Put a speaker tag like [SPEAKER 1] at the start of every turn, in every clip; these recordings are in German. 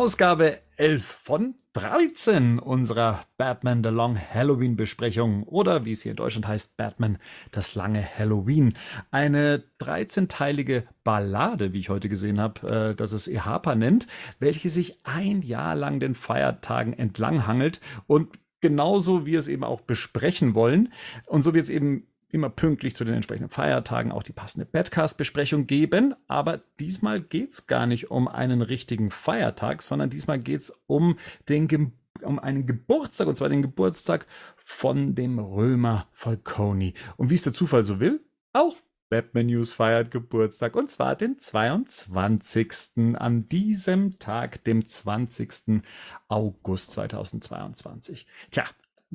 [SPEAKER 1] Ausgabe 11 von 13 unserer Batman The Long Halloween Besprechung oder wie es hier in Deutschland heißt, Batman das lange Halloween. Eine 13-teilige Ballade, wie ich heute gesehen habe, äh, dass es Ehapa nennt, welche sich ein Jahr lang den Feiertagen entlanghangelt und genauso wie wir es eben auch besprechen wollen. Und so wird es eben immer pünktlich zu den entsprechenden Feiertagen auch die passende Badcast-Besprechung geben. Aber diesmal geht's gar nicht um einen richtigen Feiertag, sondern diesmal geht's um den um einen Geburtstag, und zwar den Geburtstag von dem Römer Falconi. Und wie es der Zufall so will, auch Batman News feiert Geburtstag und zwar den 22. an diesem Tag, dem 20. August 2022. Tja,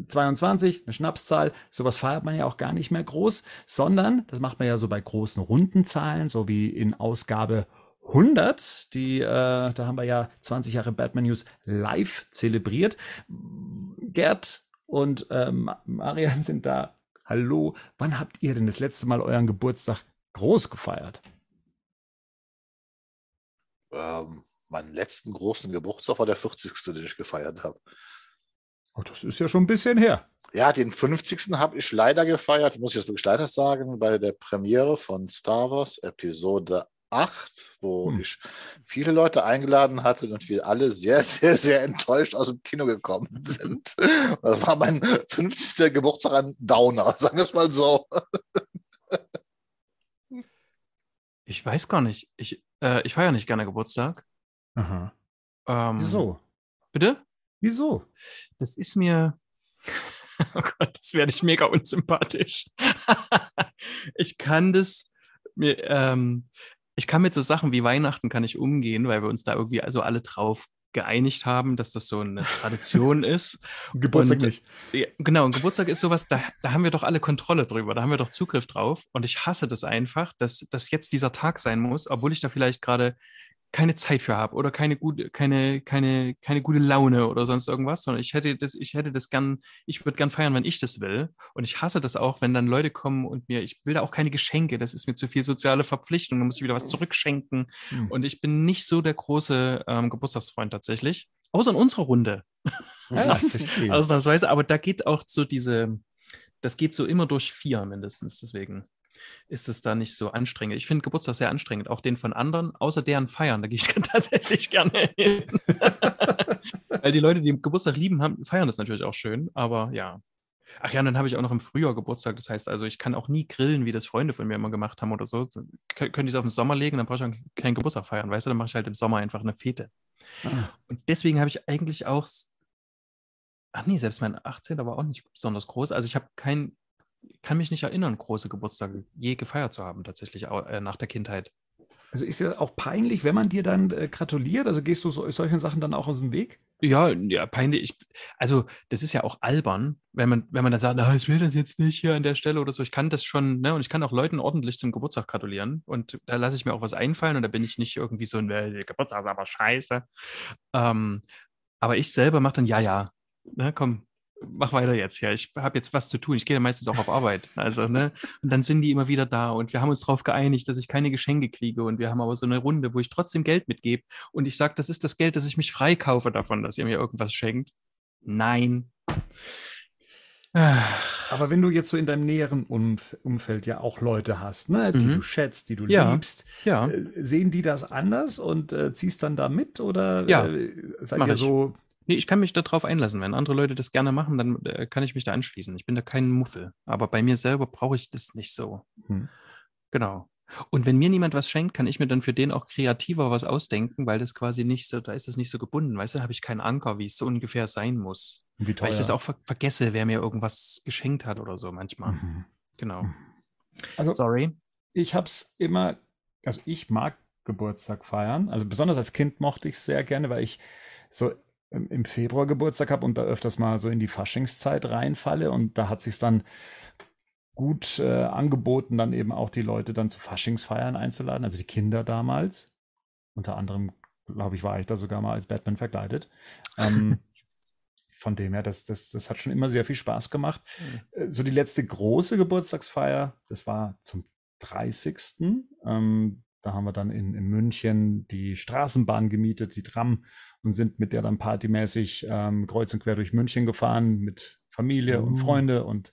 [SPEAKER 1] 22, eine Schnapszahl, sowas feiert man ja auch gar nicht mehr groß, sondern das macht man ja so bei großen Rundenzahlen, so wie in Ausgabe 100, die, äh, da haben wir ja 20 Jahre Batman News live zelebriert. Gerd und ähm, Marian sind da. Hallo, wann habt ihr denn das letzte Mal euren Geburtstag groß gefeiert?
[SPEAKER 2] Ähm, meinen letzten großen Geburtstag war der 40. den ich gefeiert habe.
[SPEAKER 1] Oh, das ist ja schon ein bisschen her.
[SPEAKER 2] Ja, den 50. habe ich leider gefeiert, muss ich jetzt wirklich leider sagen, bei der Premiere von Star Wars Episode 8, wo hm. ich viele Leute eingeladen hatte und wir alle sehr, sehr, sehr enttäuscht aus dem Kino gekommen sind. Das war mein 50. Geburtstag an Downer, sagen wir es mal so.
[SPEAKER 3] Ich weiß gar nicht. Ich, äh, ich feiere nicht gerne Geburtstag.
[SPEAKER 1] Aha.
[SPEAKER 3] Ähm,
[SPEAKER 1] Wieso?
[SPEAKER 3] Bitte?
[SPEAKER 1] Wieso?
[SPEAKER 3] Das ist mir. Oh Gott, jetzt werde ich mega unsympathisch. ich kann das mir, ähm, ich kann mit so Sachen wie Weihnachten kann ich umgehen, weil wir uns da irgendwie also alle drauf geeinigt haben, dass das so eine Tradition ist.
[SPEAKER 1] Geburtstag und, nicht.
[SPEAKER 3] Ja, genau, und Geburtstag ist sowas, da, da haben wir doch alle Kontrolle drüber, da haben wir doch Zugriff drauf. Und ich hasse das einfach, dass, dass jetzt dieser Tag sein muss, obwohl ich da vielleicht gerade keine Zeit für habe oder keine gute, keine, keine, keine gute Laune oder sonst irgendwas, sondern ich hätte das, ich hätte das gern, ich würde gern feiern, wenn ich das will. Und ich hasse das auch, wenn dann Leute kommen und mir, ich will da auch keine Geschenke, das ist mir zu viel soziale Verpflichtung, da muss ich wieder was zurückschenken. Mhm. Und ich bin nicht so der große ähm, Geburtstagsfreund tatsächlich. Außer in unserer Runde. Ja, Ausnahmsweise, aber da geht auch so diese, das geht so immer durch vier mindestens, deswegen ist es da nicht so anstrengend. Ich finde Geburtstag sehr anstrengend, auch den von anderen, außer deren Feiern. Da gehe ich tatsächlich gerne hin. Weil die Leute, die Geburtstag lieben, haben, feiern das natürlich auch schön, aber ja. Ach ja, und dann habe ich auch noch im Frühjahr Geburtstag. Das heißt also, ich kann auch nie grillen, wie das Freunde von mir immer gemacht haben oder so. Könnte ich es auf den Sommer legen, dann brauche ich auch keinen Geburtstag feiern. Weißt du, dann mache ich halt im Sommer einfach eine Fete. Ah. Und deswegen habe ich eigentlich auch Ach nee, selbst mein 18. war auch nicht besonders groß. Also ich habe kein kann mich nicht erinnern, große Geburtstage je gefeiert zu haben, tatsächlich äh, nach der Kindheit.
[SPEAKER 1] Also ist ja auch peinlich, wenn man dir dann äh, gratuliert? Also gehst du so, solchen Sachen dann auch aus dem Weg?
[SPEAKER 3] Ja, ja, peinlich. Ich, also, das ist ja auch albern, wenn man, wenn man dann sagt, ich will das jetzt nicht hier an der Stelle oder so. Ich kann das schon, ne? Und ich kann auch Leuten ordentlich zum Geburtstag gratulieren. Und da lasse ich mir auch was einfallen und da bin ich nicht irgendwie so ein äh, Geburtstag ist aber scheiße. Ähm, aber ich selber mache dann, ja, ja, ne, komm, mach weiter jetzt, ja, ich habe jetzt was zu tun. Ich gehe ja meistens auch auf Arbeit. Also, ne? Und dann sind die immer wieder da und wir haben uns darauf geeinigt, dass ich keine Geschenke kriege und wir haben aber so eine Runde, wo ich trotzdem Geld mitgebe und ich sage, das ist das Geld, dass ich mich freikaufe davon, dass ihr mir irgendwas schenkt. Nein.
[SPEAKER 1] Aber wenn du jetzt so in deinem näheren Umf Umfeld ja auch Leute hast, ne, die mhm. du schätzt, die du ja. liebst,
[SPEAKER 3] ja.
[SPEAKER 1] Äh, sehen die das anders und äh, ziehst dann da mit oder
[SPEAKER 3] ja.
[SPEAKER 1] äh, seid ihr so
[SPEAKER 3] Nee, ich kann mich darauf einlassen. Wenn andere Leute das gerne machen, dann äh, kann ich mich da anschließen. Ich bin da kein Muffel. Aber bei mir selber brauche ich das nicht so. Hm. Genau. Und wenn mir niemand was schenkt, kann ich mir dann für den auch kreativer was ausdenken, weil das quasi nicht so, da ist es nicht so gebunden. Weißt du, habe ich keinen Anker, wie es so ungefähr sein muss. Wie teuer. Weil ich das auch ver vergesse, wer mir irgendwas geschenkt hat oder so manchmal. Mhm. Genau. Mhm.
[SPEAKER 1] Also, Sorry. Ich habe es immer, also ich mag Geburtstag feiern. Also besonders als Kind mochte ich es sehr gerne, weil ich so im Februar Geburtstag habe und da öfters mal so in die Faschingszeit reinfalle und da hat sich dann gut äh, angeboten, dann eben auch die Leute dann zu Faschingsfeiern einzuladen, also die Kinder damals. Unter anderem, glaube ich, war ich da sogar mal als Batman verkleidet. Ähm, von dem her, das, das, das hat schon immer sehr viel Spaß gemacht. Mhm. So die letzte große Geburtstagsfeier, das war zum 30. Ähm, da haben wir dann in, in München die Straßenbahn gemietet, die Tram, und sind mit der dann partymäßig ähm, kreuz und quer durch München gefahren mit Familie und
[SPEAKER 3] Uh.
[SPEAKER 1] Freunde und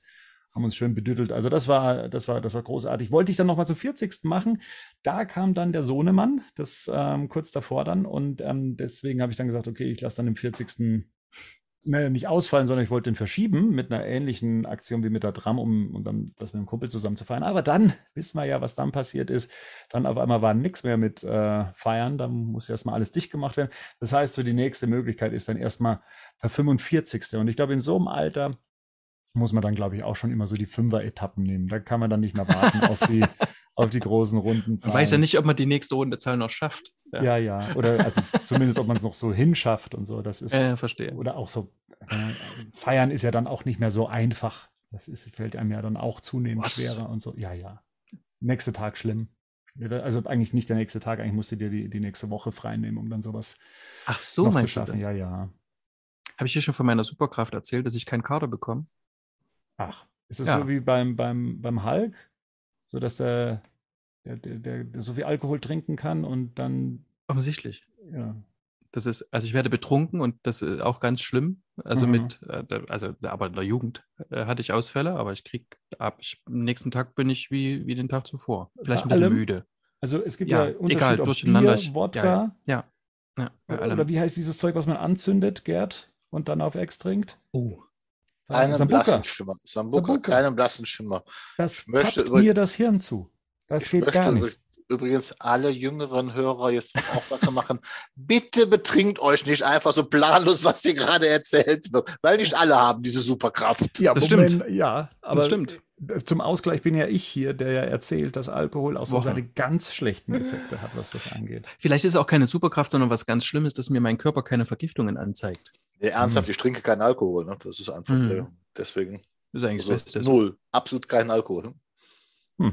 [SPEAKER 1] haben uns schön bedüdelt. Also das war, das war, das war großartig. Wollte ich dann nochmal zum 40. machen. Da kam dann der Sohnemann, das ähm, kurz davor dann. Und ähm, deswegen habe ich dann gesagt, okay, ich lasse dann den 40. Ne, nicht ausfallen, sondern ich wollte den verschieben mit einer ähnlichen Aktion wie mit der Tram, um, um dann das mit dem Kumpel zusammen zu feiern. Aber dann wissen wir ja, was dann passiert ist. Dann auf einmal war nichts mehr mit äh, Feiern. Dann muss erstmal alles dicht gemacht werden. Das heißt, so die nächste Möglichkeit ist dann erstmal der 45. Und ich glaube, in so einem Alter muss man dann, glaube ich, auch schon immer so die Fünfer-Etappen nehmen. Da kann man dann nicht mehr warten auf die, auf die großen Runden.
[SPEAKER 3] Man weiß ja nicht, ob man die nächste Rundezahl noch schafft.
[SPEAKER 1] Ja, ja. Oder also zumindest, ob man es noch so hinschafft und so. Das ist,
[SPEAKER 3] Äh, verstehe.
[SPEAKER 1] oder auch so, äh, feiern ist ja dann auch nicht mehr so einfach. Das ist, fällt einem ja dann auch zunehmend
[SPEAKER 3] Was?
[SPEAKER 1] schwerer und so. Ja, ja. Nächste Tag schlimm. Also eigentlich nicht der nächste Tag, eigentlich musst du dir die, die nächste Woche frei nehmen, um dann sowas
[SPEAKER 3] Ach so,
[SPEAKER 1] noch zu schaffen.
[SPEAKER 3] das?
[SPEAKER 1] Ja, ja.
[SPEAKER 3] Habe ich dir schon von meiner Superkraft erzählt, dass ich keinen Kader bekomme?
[SPEAKER 1] Ach, ist es
[SPEAKER 3] Ja.
[SPEAKER 1] so wie beim, beim, beim Hulk? So dass der, der, der, der, so viel Alkohol trinken kann und dann,
[SPEAKER 3] Offensichtlich.
[SPEAKER 1] ja.
[SPEAKER 3] Das ist, also ich werde betrunken und das ist auch ganz schlimm. Also
[SPEAKER 1] Mhm.
[SPEAKER 3] mit, äh, also aber in der Jugend äh, hatte ich Ausfälle, aber ich krieg ab, ich, am nächsten Tag bin ich wie, wie den Tag zuvor. Vielleicht ein bisschen
[SPEAKER 1] allem?
[SPEAKER 3] müde.
[SPEAKER 1] Also es gibt
[SPEAKER 3] Ja,
[SPEAKER 1] ja, Unterschied,
[SPEAKER 3] egal,
[SPEAKER 1] ob
[SPEAKER 3] durcheinander.
[SPEAKER 1] Bier, Wodka,
[SPEAKER 3] ja, Ja, ja allem.
[SPEAKER 1] oder wie heißt dieses Zeug, was man anzündet, Gerd, und dann auf Ex trinkt?
[SPEAKER 3] Oh.
[SPEAKER 2] Keinen
[SPEAKER 1] Sambuca.
[SPEAKER 2] blassen Schimmer. Sambuca,
[SPEAKER 1] Sambuca.
[SPEAKER 2] keinen blassen Schimmer.
[SPEAKER 1] Das
[SPEAKER 2] Ich möchte
[SPEAKER 1] mir das Hirn zu. Das
[SPEAKER 2] Ich
[SPEAKER 1] geht
[SPEAKER 2] möchte
[SPEAKER 1] gar nicht.
[SPEAKER 2] übrigens alle jüngeren Hörer jetzt aufmerksam machen. Bitte betrinkt euch nicht einfach so planlos, was hier gerade erzählt wird, weil nicht alle haben diese Superkraft.
[SPEAKER 1] Ja,
[SPEAKER 3] Das
[SPEAKER 1] Moment,
[SPEAKER 3] stimmt.
[SPEAKER 1] ja, aber
[SPEAKER 3] das stimmt.
[SPEAKER 1] Zum Ausgleich bin ja ich hier, der ja erzählt, dass Alkohol auch so
[SPEAKER 3] Woche.
[SPEAKER 1] seine ganz schlechten Effekte hat, was das angeht.
[SPEAKER 3] Vielleicht ist es auch keine Superkraft, sondern was ganz Schlimmes, dass mir mein Körper keine Vergiftungen anzeigt.
[SPEAKER 2] Nee, ernsthaft, ich trinke keinen Alkohol. Ne? Das ist einfach
[SPEAKER 3] Mhm.
[SPEAKER 2] der- deswegen
[SPEAKER 3] Das ist eigentlich
[SPEAKER 2] also,
[SPEAKER 3] das Beste.
[SPEAKER 2] null. Absolut keinen Alkohol.
[SPEAKER 1] Ach,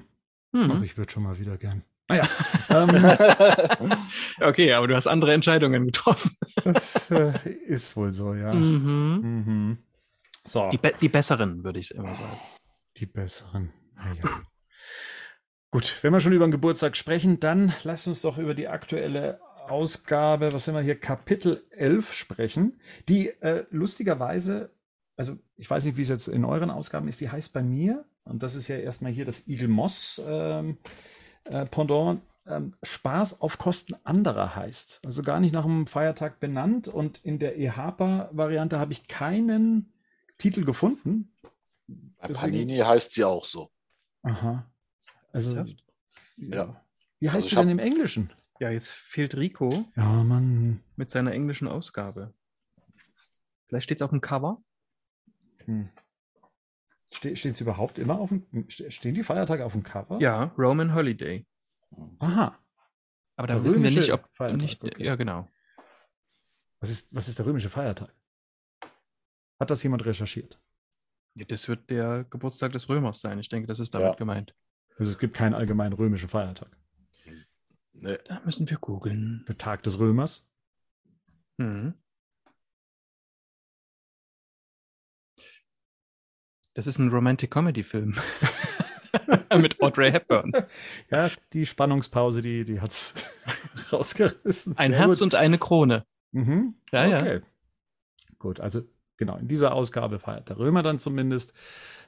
[SPEAKER 3] Mhm.
[SPEAKER 1] ich würde schon mal wieder gern. Naja, ähm,
[SPEAKER 3] Okay, aber du hast andere Entscheidungen getroffen.
[SPEAKER 1] das äh, ist wohl so, ja.
[SPEAKER 3] Mhm.
[SPEAKER 1] Mhm. So,
[SPEAKER 3] Die, be die besseren, würde ich immer sagen.
[SPEAKER 1] Die besseren. Naja. Gut, wenn wir schon über den Geburtstag sprechen, dann lasst uns doch über die aktuelle Ausgabe, was sind wir hier, Kapitel 11 sprechen, die äh, lustigerweise, also ich weiß nicht, wie es jetzt in euren Ausgaben ist, die heißt bei mir, und das ist ja erstmal hier das Eagle Moss ähm, äh, Pendant, ähm, Spaß auf Kosten anderer heißt. Also gar nicht nach einem Feiertag benannt und in der EHPA-Variante habe ich keinen Titel gefunden.
[SPEAKER 2] Bei
[SPEAKER 1] Deswegen-
[SPEAKER 2] Panini heißt sie auch so.
[SPEAKER 1] Aha. Also,
[SPEAKER 3] Ernsthaft?
[SPEAKER 2] Ja.
[SPEAKER 1] Wie heißt
[SPEAKER 2] Also
[SPEAKER 1] sie
[SPEAKER 2] hab-
[SPEAKER 1] denn im Englischen?
[SPEAKER 3] Ja, jetzt fehlt Rico
[SPEAKER 1] Ja, Mann.
[SPEAKER 3] mit seiner englischen Ausgabe. Vielleicht steht es auf dem Cover.
[SPEAKER 1] Hm. Ste Steht es überhaupt immer auf dem, ste- stehen die Feiertage auf dem Cover?
[SPEAKER 3] Ja, Roman Holiday.
[SPEAKER 1] Aha.
[SPEAKER 3] Aber da
[SPEAKER 1] Der
[SPEAKER 3] wissen wir nicht, ob
[SPEAKER 1] Feiertag,
[SPEAKER 3] nicht.
[SPEAKER 1] okay.
[SPEAKER 3] Ja, genau.
[SPEAKER 1] Was ist, was ist der römische Feiertag? Hat das jemand recherchiert?
[SPEAKER 3] Ja, Das wird der Geburtstag des Römers sein. Ich denke, das ist damit
[SPEAKER 2] Ja.
[SPEAKER 3] gemeint.
[SPEAKER 1] Also es gibt keinen allgemeinen römischen Feiertag.
[SPEAKER 2] Nee.
[SPEAKER 3] Da müssen wir googeln.
[SPEAKER 1] Der Tag des Römers.
[SPEAKER 3] Mhm. Das ist ein Romantic Comedy Film. Mit Audrey Hepburn.
[SPEAKER 1] Ja, die Spannungspause, die, die hat es rausgerissen.
[SPEAKER 3] Ein
[SPEAKER 1] Sehr
[SPEAKER 3] Herz
[SPEAKER 1] gut.
[SPEAKER 3] und eine Krone.
[SPEAKER 1] Mhm.
[SPEAKER 3] Ja, ja.
[SPEAKER 1] okay. Gut, also genau, in dieser Ausgabe feiert der Römer dann zumindest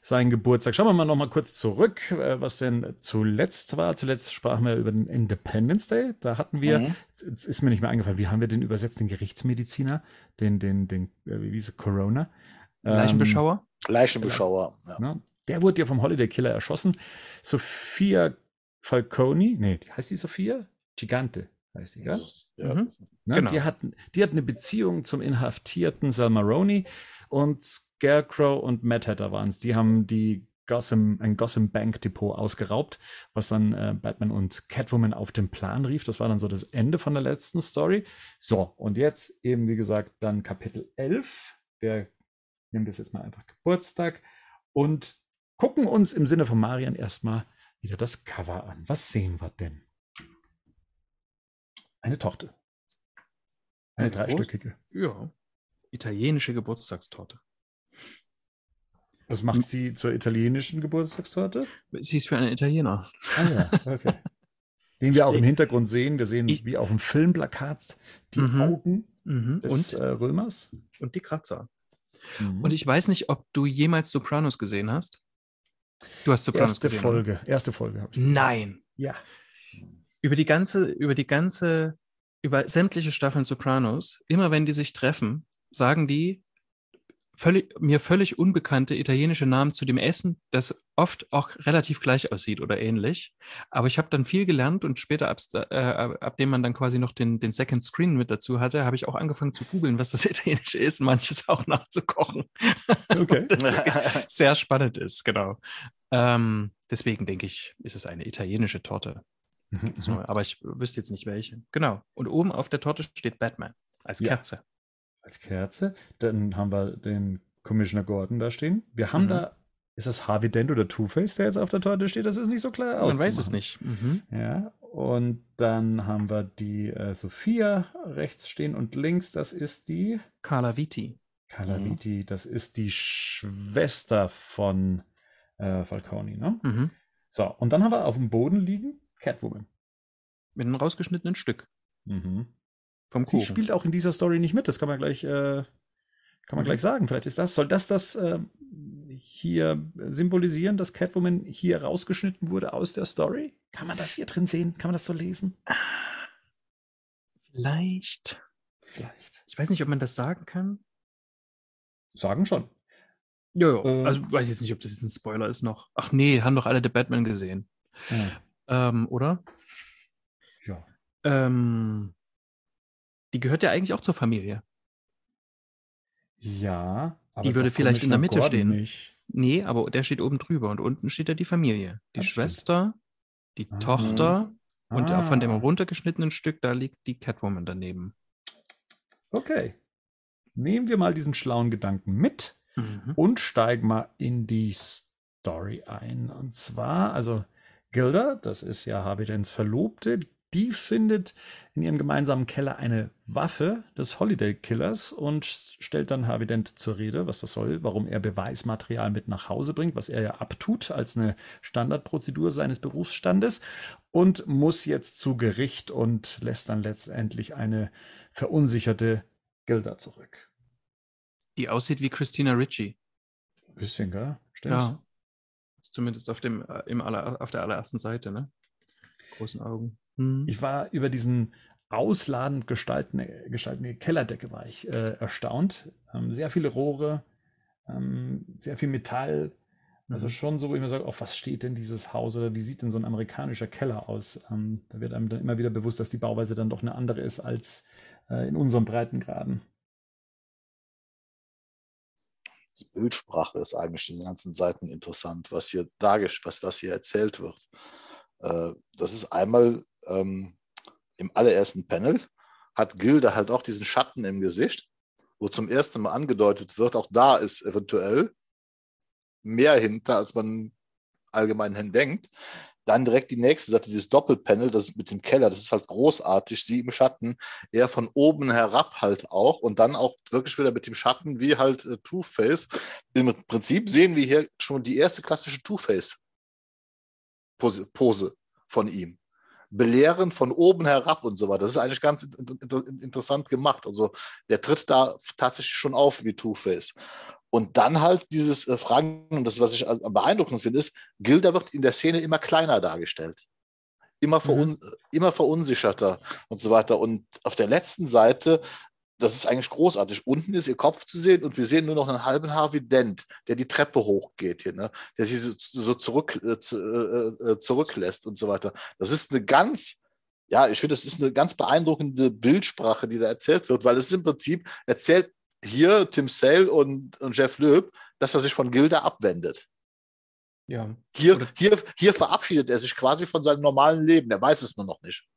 [SPEAKER 1] seinen Geburtstag. Schauen wir mal noch mal kurz zurück, äh, was denn zuletzt war. Zuletzt sprachen wir über den Independence Day. Da hatten wir,
[SPEAKER 2] Mhm.
[SPEAKER 1] jetzt ist mir nicht mehr eingefallen, wie haben wir den übersetzt, den Gerichtsmediziner, den, den, den, äh, wie hieß es, Corona. Ähm,
[SPEAKER 3] Leichenbeschauer.
[SPEAKER 2] Leichenbeschauer. Ja.
[SPEAKER 1] Ne? Der wurde ja vom Holiday Killer erschossen. Sophia Falcone, nee, heißt die Sophia? Gigante heißt sie, ja?
[SPEAKER 2] Ja.
[SPEAKER 3] Mhm.
[SPEAKER 1] Ne?
[SPEAKER 3] Genau.
[SPEAKER 1] Die, hat, die hat eine Beziehung zum inhaftierten Sal Maroni und Scarecrow und Mad Hatter waren es. Die haben die Gotham, ein Gotham Bank Depot ausgeraubt, was dann äh, Batman und Catwoman auf den Plan rief. Das war dann so das Ende von der letzten Story. So, und jetzt eben, wie gesagt, dann Kapitel 11. Wir nehmen das jetzt mal einfach Geburtstag und gucken uns im Sinne von Marian erstmal wieder das Cover an. Was sehen wir denn? Eine Torte. Eine
[SPEAKER 3] Eine
[SPEAKER 1] dreistöckige.
[SPEAKER 3] Ja. Italienische Geburtstagstorte.
[SPEAKER 1] Was macht sie zur italienischen Geburtstagstorte?
[SPEAKER 3] Sie ist für einen Italiener.
[SPEAKER 1] Ah ja, okay. Den wir auch im Hintergrund sehen. Wir sehen
[SPEAKER 3] Ich-
[SPEAKER 1] wie auf dem Filmplakat die
[SPEAKER 3] Mhm.
[SPEAKER 1] Augen
[SPEAKER 3] Mhm.
[SPEAKER 1] des
[SPEAKER 3] Und,
[SPEAKER 1] äh, Römers.
[SPEAKER 3] und die Kratzer.
[SPEAKER 1] Mhm.
[SPEAKER 3] Und ich weiß nicht, ob du jemals Sopranos gesehen hast. Du hast Sopranos
[SPEAKER 1] erste
[SPEAKER 3] gesehen. oder?
[SPEAKER 1] Folge, erste Folge habe ich.
[SPEAKER 3] Nein.
[SPEAKER 1] Ja.
[SPEAKER 3] Über die ganze, über die ganze, über sämtliche Staffeln Sopranos, immer wenn die sich treffen, sagen die völlig, mir völlig unbekannte italienische Namen zu dem Essen, das oft auch relativ gleich aussieht oder ähnlich. Aber ich habe dann viel gelernt und später, ab, äh, ab dem man dann quasi noch den, den Second Screen mit dazu hatte, habe ich auch angefangen zu googeln, was das Italienische ist, manches auch nachzukochen.
[SPEAKER 1] Okay.
[SPEAKER 3] das sehr spannend ist, genau. Ähm, deswegen denke ich, ist es eine italienische Torte.
[SPEAKER 1] Mhm.
[SPEAKER 3] nur, aber ich wüsste jetzt nicht welche. Genau. Und oben auf der Torte steht Batman als
[SPEAKER 1] Ja.
[SPEAKER 3] Kerze.
[SPEAKER 1] Als Kerze. Dann haben wir den Commissioner Gordon da stehen. Wir haben
[SPEAKER 3] Mhm.
[SPEAKER 1] da, ist das Harvey Dent oder Two-Face, der jetzt auf der Torte steht? Das ist nicht so klar aus.
[SPEAKER 3] Man weiß es nicht. Mhm.
[SPEAKER 1] Ja, und dann haben wir die äh, Sophia rechts stehen und links, das ist die
[SPEAKER 3] Carla Viti.
[SPEAKER 1] Carla
[SPEAKER 2] Mhm.
[SPEAKER 1] Viti, das ist die Schwester von äh, Falcone, ne?
[SPEAKER 3] Mhm.
[SPEAKER 1] So, und dann haben wir auf dem Boden liegen Catwoman.
[SPEAKER 3] Mit einem rausgeschnittenen Stück
[SPEAKER 1] Mhm.
[SPEAKER 3] vom
[SPEAKER 1] Sie
[SPEAKER 3] Kuchen.
[SPEAKER 1] spielt auch in dieser Story nicht mit, das kann man gleich, äh, kann man
[SPEAKER 3] Mhm.
[SPEAKER 1] gleich sagen. Vielleicht ist das, soll das das äh, hier symbolisieren, dass Catwoman hier rausgeschnitten wurde aus der Story? Kann man das hier drin sehen? Kann man das so lesen?
[SPEAKER 3] Vielleicht.
[SPEAKER 1] Vielleicht.
[SPEAKER 3] Ich weiß nicht, ob man das sagen kann.
[SPEAKER 1] Sagen schon.
[SPEAKER 3] Ja, ja.
[SPEAKER 1] Äh.
[SPEAKER 3] also weiß jetzt nicht, ob das jetzt ein Spoiler ist noch. Ach nee, haben doch alle The Batman gesehen. Ähm, oder?
[SPEAKER 1] Ja.
[SPEAKER 3] Ähm, die gehört ja eigentlich auch zur Familie.
[SPEAKER 1] Ja.
[SPEAKER 3] Die würde vielleicht in der Mitte
[SPEAKER 1] Gordon
[SPEAKER 3] stehen.
[SPEAKER 1] Nicht.
[SPEAKER 3] Nee, aber der steht oben drüber und unten steht ja die Familie. Die
[SPEAKER 1] Das stimmt.
[SPEAKER 3] Schwester, die
[SPEAKER 1] Ah.
[SPEAKER 3] Tochter und
[SPEAKER 1] Ah.
[SPEAKER 3] von dem runtergeschnittenen Stück, da liegt die Catwoman daneben.
[SPEAKER 1] Okay. Nehmen wir mal diesen schlauen Gedanken mit
[SPEAKER 3] Mhm.
[SPEAKER 1] und steigen mal in die Story ein. Und zwar, also Gilda, das ist ja Harvey Dents Verlobte, die findet in ihrem gemeinsamen Keller eine Waffe des Holiday Killers und stellt dann Harvey Dent zur Rede, was das soll, warum er Beweismaterial mit nach Hause bringt, was er ja abtut als eine Standardprozedur seines Berufsstandes und muss jetzt zu Gericht und lässt dann letztendlich eine verunsicherte Gilda zurück.
[SPEAKER 3] Die aussieht wie Christina Ricci.
[SPEAKER 1] Bisschen, gell? Stimmt.
[SPEAKER 3] Ja. Zumindest auf, dem, äh, im aller, auf der allerersten Seite, ne? Großen Augen. Hm.
[SPEAKER 1] Ich war über diesen ausladend gestaltende, gestaltende Kellerdecke war ich äh, erstaunt. Ähm, sehr viele Rohre, ähm, sehr viel Metall. Also
[SPEAKER 3] Mhm.
[SPEAKER 1] schon so, wo ich mir sage, auf was steht denn dieses Haus oder wie sieht denn so ein amerikanischer Keller aus? Ähm, da wird einem dann immer wieder bewusst, dass die Bauweise dann doch eine andere ist als äh, in unseren Breitengraden.
[SPEAKER 2] Die Bildsprache ist eigentlich in den ganzen Seiten interessant, was hier dargestellt, was, was hier erzählt wird. Äh, das ist einmal ähm, im allerersten Panel hat Gilda halt auch diesen Schatten im Gesicht, wo zum ersten Mal angedeutet wird, auch da ist eventuell mehr hinter, als man allgemein hin denkt. Dann direkt die nächste Seite, dieses Doppelpanel, das mit dem Keller, das ist halt großartig, sie im Schatten, eher von oben herab halt auch und dann auch wirklich wieder mit dem Schatten wie halt äh, Two-Face. Im Prinzip sehen wir hier schon die erste klassische Two-Face-Pose Pose von ihm. Belehren von oben herab und so weiter. Das ist eigentlich ganz in, in, interessant gemacht. Also der tritt da tatsächlich schon auf wie Two-Face. Und dann halt dieses äh, Fragen, und das, was ich am beeindruckendsten finde, ist, Gilda wird in der Szene immer kleiner dargestellt. Immer, verun
[SPEAKER 3] Mhm.
[SPEAKER 2] immer verunsicherter und so weiter. Und auf der letzten Seite, das ist eigentlich großartig. Unten ist ihr Kopf zu sehen und wir sehen nur noch einen halben Harvey Dent, der die Treppe hochgeht hier, ne? der sie so, so zurück, äh, zu, äh, äh, zurücklässt und so weiter. Das ist eine ganz, ja, ich finde, das ist eine ganz beeindruckende Bildsprache, die da erzählt wird, weil es im Prinzip erzählt hier Tim Sale und, und Jeff Loeb, dass er sich von Gilda abwendet.
[SPEAKER 3] Ja.
[SPEAKER 2] Hier, hier, hier verabschiedet er sich quasi von seinem normalen Leben. Er weiß es nur noch nicht.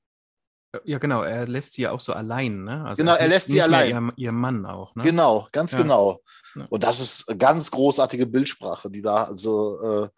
[SPEAKER 3] Ja, genau, er lässt sie ja auch so allein, ne? Also
[SPEAKER 2] Genau, er lässt sie allein.
[SPEAKER 3] Ihr, ihr Mann auch, ne?
[SPEAKER 2] Genau, ganz
[SPEAKER 3] Ja.
[SPEAKER 2] genau. Und das ist eine ganz großartige Bildsprache, die da also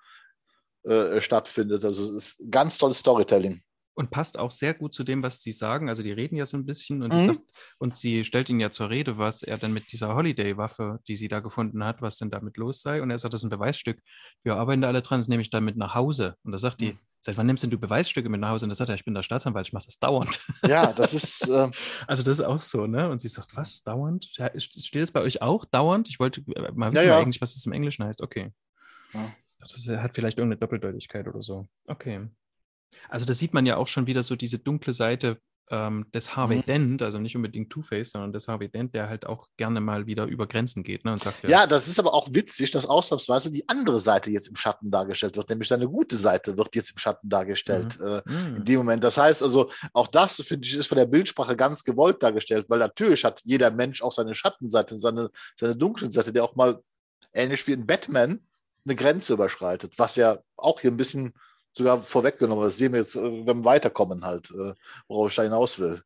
[SPEAKER 2] äh, äh, stattfindet. Also es ist ganz tolles Storytelling.
[SPEAKER 3] Und passt auch sehr gut zu dem, was sie sagen. Also die reden ja so ein bisschen und, sie,
[SPEAKER 2] Mhm.
[SPEAKER 3] sagt, und sie stellt ihn ja zur Rede, was er denn mit dieser Holiday-Waffe, die sie da gefunden hat, was denn damit los sei. Und er sagt, das ist ein Beweisstück. Wir arbeiten da alle dran, das nehme ich dann mit nach Hause. Und da sagt die,
[SPEAKER 2] Mhm.
[SPEAKER 3] seit wann nimmst denn du Beweisstücke mit nach Hause? Und das sagt er, ich bin der Staatsanwalt, ich mache das dauernd.
[SPEAKER 2] Ja, das ist. Äh,
[SPEAKER 3] also das ist auch so, ne? Und sie sagt, was, dauernd? Ja, steht es bei euch auch dauernd? Ich wollte äh, mal wissen
[SPEAKER 2] Ja, ja.
[SPEAKER 3] eigentlich, was das im Englischen heißt. Okay.
[SPEAKER 2] Ja.
[SPEAKER 3] Das hat vielleicht irgendeine Doppeldeutigkeit oder so. Okay. Also da sieht man ja auch schon wieder so diese dunkle Seite ähm, des Harvey
[SPEAKER 2] Mhm.
[SPEAKER 3] Dent, also nicht unbedingt Two-Face, sondern des Harvey Dent, der halt auch gerne mal wieder über Grenzen geht ne? und sagt,
[SPEAKER 2] ja, das ist aber auch witzig, dass ausnahmsweise die andere Seite jetzt im Schatten dargestellt wird, nämlich seine gute Seite wird jetzt im Schatten dargestellt. Äh,
[SPEAKER 3] hm,
[SPEAKER 2] in dem Moment. Das heißt also, auch das, finde ich, ist von der Bildsprache ganz gewollt dargestellt, weil natürlich hat jeder Mensch auch seine Schattenseite, seine, seine dunklen Seite, der auch mal ähnlich wie in Batman eine Grenze überschreitet, was ja auch hier ein bisschen sogar vorweggenommen. Das sehen wir jetzt äh, beim Weiterkommen halt, äh, worauf ich da hinaus will.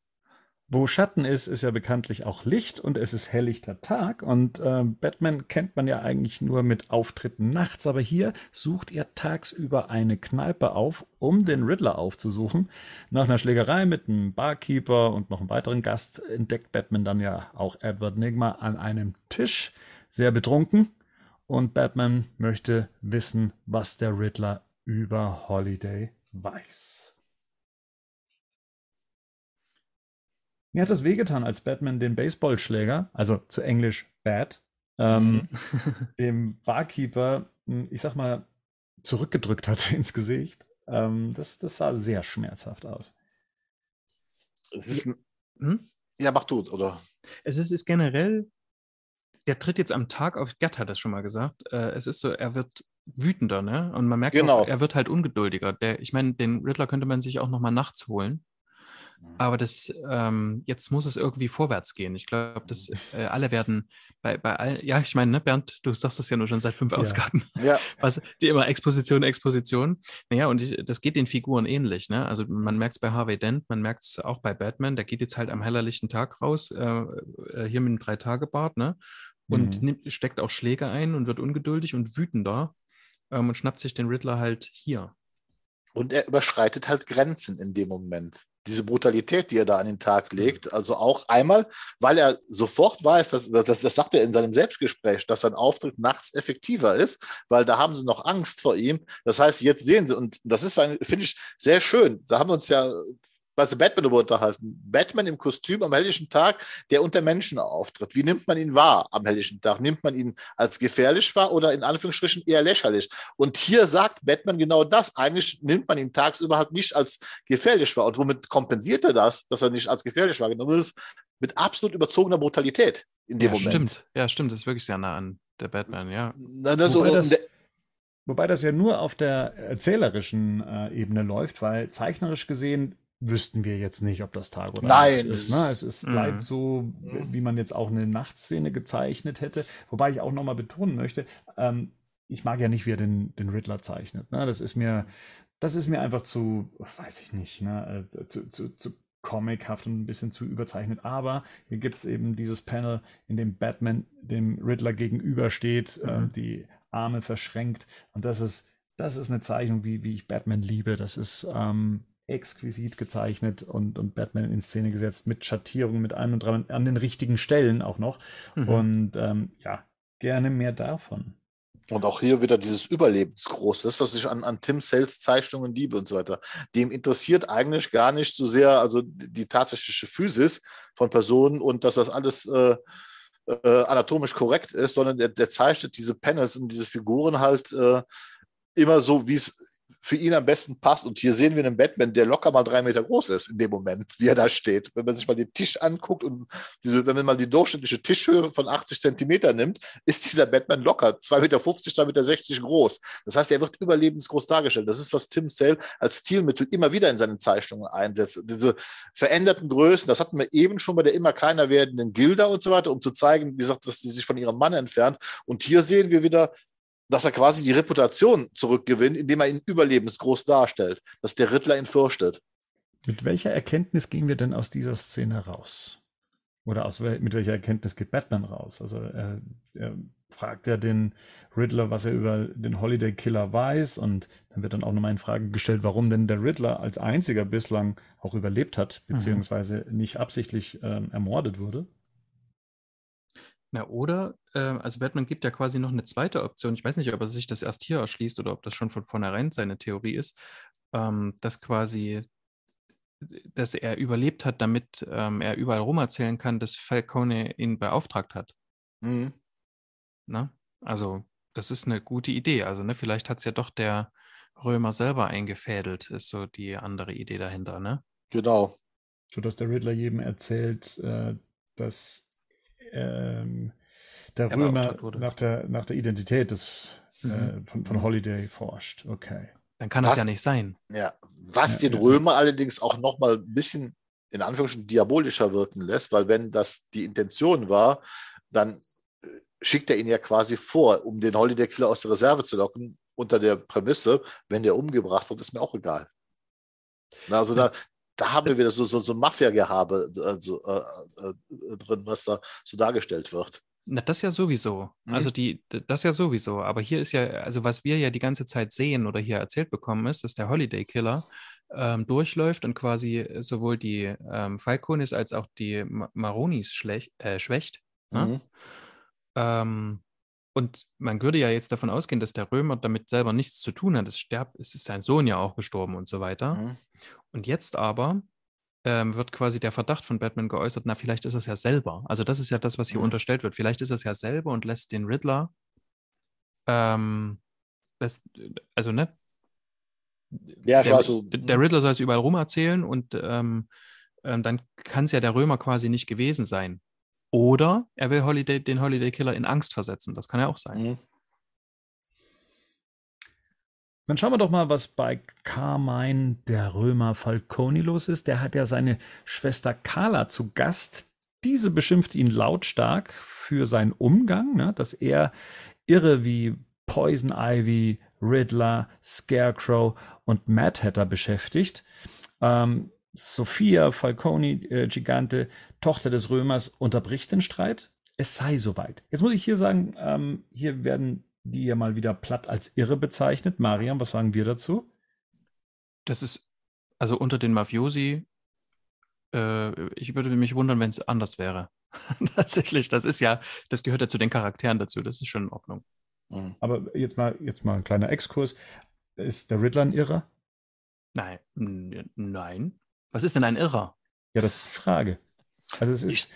[SPEAKER 1] Wo Schatten ist, ist ja bekanntlich auch Licht und es ist helllichter Tag. Und äh, Batman kennt man ja eigentlich nur mit Auftritten nachts, aber hier sucht er tagsüber eine Kneipe auf, um den Riddler aufzusuchen. Nach einer Schlägerei mit einem Barkeeper und noch einem weiteren Gast entdeckt Batman dann ja auch Edward Nigma an einem Tisch, sehr betrunken. Und Batman möchte wissen, was der Riddler über Holiday weiß. Mir hat das wehgetan, als Batman den Baseballschläger, also zu Englisch Bat, ähm, dem Barkeeper, mh, ich sag mal, zurückgedrückt hat ins Gesicht. Ähm, das, das sah sehr schmerzhaft aus.
[SPEAKER 2] Es ist ein,
[SPEAKER 3] hm?
[SPEAKER 2] ja, mach du, oder?
[SPEAKER 3] Es ist, ist generell, der tritt jetzt am Tag auf, Gerd hat das schon mal gesagt, äh, es ist so, er wird wütender, ne? Und man merkt
[SPEAKER 2] Genau.
[SPEAKER 3] auch, er wird halt ungeduldiger. Der, ich meine, den Riddler könnte man sich auch noch mal nachts holen. Aber das, ähm, jetzt muss es irgendwie vorwärts gehen. Ich glaube, dass äh, alle werden bei, bei allen, ja, ich meine, ne, Bernd, du sagst das ja nur schon seit fünf
[SPEAKER 1] Ja.
[SPEAKER 3] Ausgaben,
[SPEAKER 2] Ja,
[SPEAKER 3] was die immer Exposition, Exposition. Naja, und ich, das geht den Figuren ähnlich, ne? Also man merkt es bei Harvey Dent, man merkt es auch bei Batman, der geht jetzt halt am hellerlichten Tag raus, äh, äh, hier mit einem Drei-Tage-Bart, ne? Und
[SPEAKER 1] Mhm.
[SPEAKER 3] nimmt, steckt auch Schläge ein und wird ungeduldig und wütender ähm, und schnappt sich den Riddler halt hier.
[SPEAKER 2] Und er überschreitet halt Grenzen in dem Moment. Diese Brutalität, die er da an den Tag legt, also auch einmal, weil er sofort weiß, dass, das, das sagt er in seinem Selbstgespräch, dass sein Auftritt nachts effektiver ist, weil da haben sie noch Angst vor ihm. Das heißt, jetzt sehen sie, und das ist, finde ich, sehr schön. Da haben wir uns ja The Batman darüber unterhalten. Batman im Kostüm am helllichen Tag, der unter Menschen auftritt. Wie nimmt man ihn wahr am helllichen Tag? Nimmt man ihn als gefährlich wahr oder in Anführungsstrichen eher lächerlich? Und hier sagt Batman genau das. Eigentlich nimmt man ihn tagsüber halt nicht als gefährlich wahr. Und womit kompensiert er das, dass er nicht als gefährlich wahrgenommen ist? Mit absolut überzogener Brutalität in dem
[SPEAKER 3] ja,
[SPEAKER 2] Moment.
[SPEAKER 3] stimmt. Ja, stimmt. Das ist wirklich sehr nah an der Batman, ja.
[SPEAKER 2] Na, das,
[SPEAKER 1] Wobei das- Wobei das ja nur auf der erzählerischen äh, Ebene läuft, weil zeichnerisch gesehen wüssten wir jetzt nicht, ob das Tag oder
[SPEAKER 2] Nein,
[SPEAKER 1] Nacht ist.
[SPEAKER 2] das-
[SPEAKER 1] Ne? Es ist,
[SPEAKER 3] Mhm.
[SPEAKER 1] bleibt so, wie man jetzt auch eine Nachtszene gezeichnet hätte. Wobei ich auch nochmal betonen möchte, ähm, ich mag ja nicht, wie er den, den Riddler zeichnet. Ne? Das ist mir, das ist mir einfach zu, weiß ich nicht, ne? äh, zu, zu, zu comichaft und ein bisschen zu überzeichnet. Aber hier gibt es eben dieses Panel, in dem Batman dem Riddler gegenübersteht, äh,
[SPEAKER 3] Mhm.
[SPEAKER 1] die Arme verschränkt. Und das ist, das ist eine Zeichnung, wie, wie ich Batman liebe. Das ist ähm, exquisit gezeichnet und, und Batman in Szene gesetzt mit Schattierungen, mit einem und dran, an den richtigen Stellen auch noch.
[SPEAKER 3] Mhm.
[SPEAKER 1] Und ähm, ja, gerne mehr davon.
[SPEAKER 2] Und auch hier wieder dieses Überlebensgroß, das, was ich an, an Tim Sales Zeichnungen liebe und so weiter. Dem interessiert eigentlich gar nicht so sehr, also die, die tatsächliche Physis von Personen und dass das alles äh, äh, anatomisch korrekt ist, sondern der, der zeichnet diese Panels und diese Figuren halt äh, immer so, wie es für ihn am besten passt. Und hier sehen wir einen Batman, der locker mal drei Meter groß ist in dem Moment, wie er da steht. Wenn man sich mal den Tisch anguckt und diese, wenn man mal die durchschnittliche Tischhöhe von 80 Zentimeter nimmt, ist dieser Batman locker 2,50 Meter, 2,60 Meter groß. Das heißt, er wird überlebensgroß dargestellt. Das ist, was Tim Sale als Stilmittel immer wieder in seinen Zeichnungen einsetzt. Diese veränderten Größen, das hatten wir eben schon bei der immer kleiner werdenden Gilda und so weiter, um zu zeigen, wie gesagt, dass sie sich von ihrem Mann entfernt. Und hier sehen wir wieder, dass er quasi die Reputation zurückgewinnt, indem er ihn überlebensgroß darstellt, dass der Riddler ihn fürchtet.
[SPEAKER 1] Mit welcher Erkenntnis gehen wir denn aus dieser Szene raus? Oder aus, wel- mit welcher Erkenntnis geht Batman raus? Also er, er fragt ja den Riddler, was er über den Holiday Killer weiß und dann wird dann auch nochmal in Frage gestellt, warum denn der Riddler als einziger bislang auch überlebt hat,
[SPEAKER 3] Mhm.
[SPEAKER 1] beziehungsweise nicht absichtlich ähm, ermordet wurde.
[SPEAKER 3] Na, oder, äh, also Batman gibt ja quasi noch eine zweite Option. Ich weiß nicht, ob er sich das erst hier erschließt oder ob das schon von vornherein seine Theorie ist. ähm, dass quasi, dass er überlebt hat, damit ähm, er überall rum erzählen kann, dass Falcone ihn beauftragt hat. Mhm. Ne? Also, das ist eine gute Idee. Also, ne, vielleicht hat es ja doch der Römer selber eingefädelt, ist so die andere Idee dahinter, ne?
[SPEAKER 2] Genau.
[SPEAKER 1] So dass der Riddler jedem erzählt, äh, dass ähm, der Römer nach der, nach der Identität des, äh, mhm. äh, von, von Holiday forscht. Okay.
[SPEAKER 3] Dann kann was, das ja nicht sein.
[SPEAKER 2] Ja, was ja, den ja. Römer allerdings auch nochmal ein bisschen in Anführungsstrichen diabolischer wirken lässt, weil wenn das die Intention war, dann äh, schickt er ihn ja quasi vor, um den Holiday Killer aus der Reserve zu locken, unter der Prämisse, wenn der umgebracht wird, ist mir auch egal. Also da, da haben wir wieder so, so, so Mafia-Gehabe also, äh, äh, drin, was da so dargestellt wird.
[SPEAKER 3] Na, das ja sowieso. Mhm. Also die, das ja sowieso. Aber hier ist ja, also was wir ja die ganze Zeit sehen oder hier erzählt bekommen, ist, dass der Holiday Killer ähm, durchläuft und quasi sowohl die ähm, Falconis als auch die Maronis schlecht, äh, schwächt. Ne? Mhm. Ähm, und man würde ja jetzt davon ausgehen, dass der Römer damit selber nichts zu tun hat. Es, sterbt, es ist sein Sohn ja auch gestorben und so weiter. Mhm. Und jetzt aber ähm, wird quasi der Verdacht von Batman geäußert, na, vielleicht ist es ja selber. Also das ist ja das, was hier mhm. unterstellt wird. Vielleicht ist es ja selber und lässt den Riddler, ähm, lässt, also ne?
[SPEAKER 2] Ja,
[SPEAKER 3] der,
[SPEAKER 2] also,
[SPEAKER 3] der Riddler soll es überall rum erzählen und ähm, ähm, dann kann es ja der Römer quasi nicht gewesen sein. Oder er will Holiday, den Holiday Killer in Angst versetzen. Das kann ja auch sein. Mhm.
[SPEAKER 1] Dann schauen wir doch mal, was bei Carmine der Römer Falconi los ist. Der hat ja seine Schwester Carla zu Gast. Diese beschimpft ihn lautstark für seinen Umgang, ne, dass er irre wie Poison Ivy, Riddler, Scarecrow und Mad Hatter beschäftigt. Ähm, Sophia Falconi, äh, Gigante, Tochter des Römers, unterbricht den Streit. Es sei soweit. Jetzt muss ich hier sagen, ähm, hier werden die ja mal wieder platt als irre bezeichnet. Mariam, was sagen wir dazu?
[SPEAKER 3] Das ist, also unter den Mafiosi, äh, ich würde mich wundern, wenn es anders wäre. Tatsächlich, das ist ja, das gehört ja zu den Charakteren dazu, das ist schon in Ordnung.
[SPEAKER 1] Mhm. Aber jetzt mal, jetzt mal ein kleiner Exkurs. Ist der Riddler ein Irrer?
[SPEAKER 3] Nein, nein. Was ist denn ein Irrer?
[SPEAKER 1] Ja, das ist die Frage. Also es ist. Ich,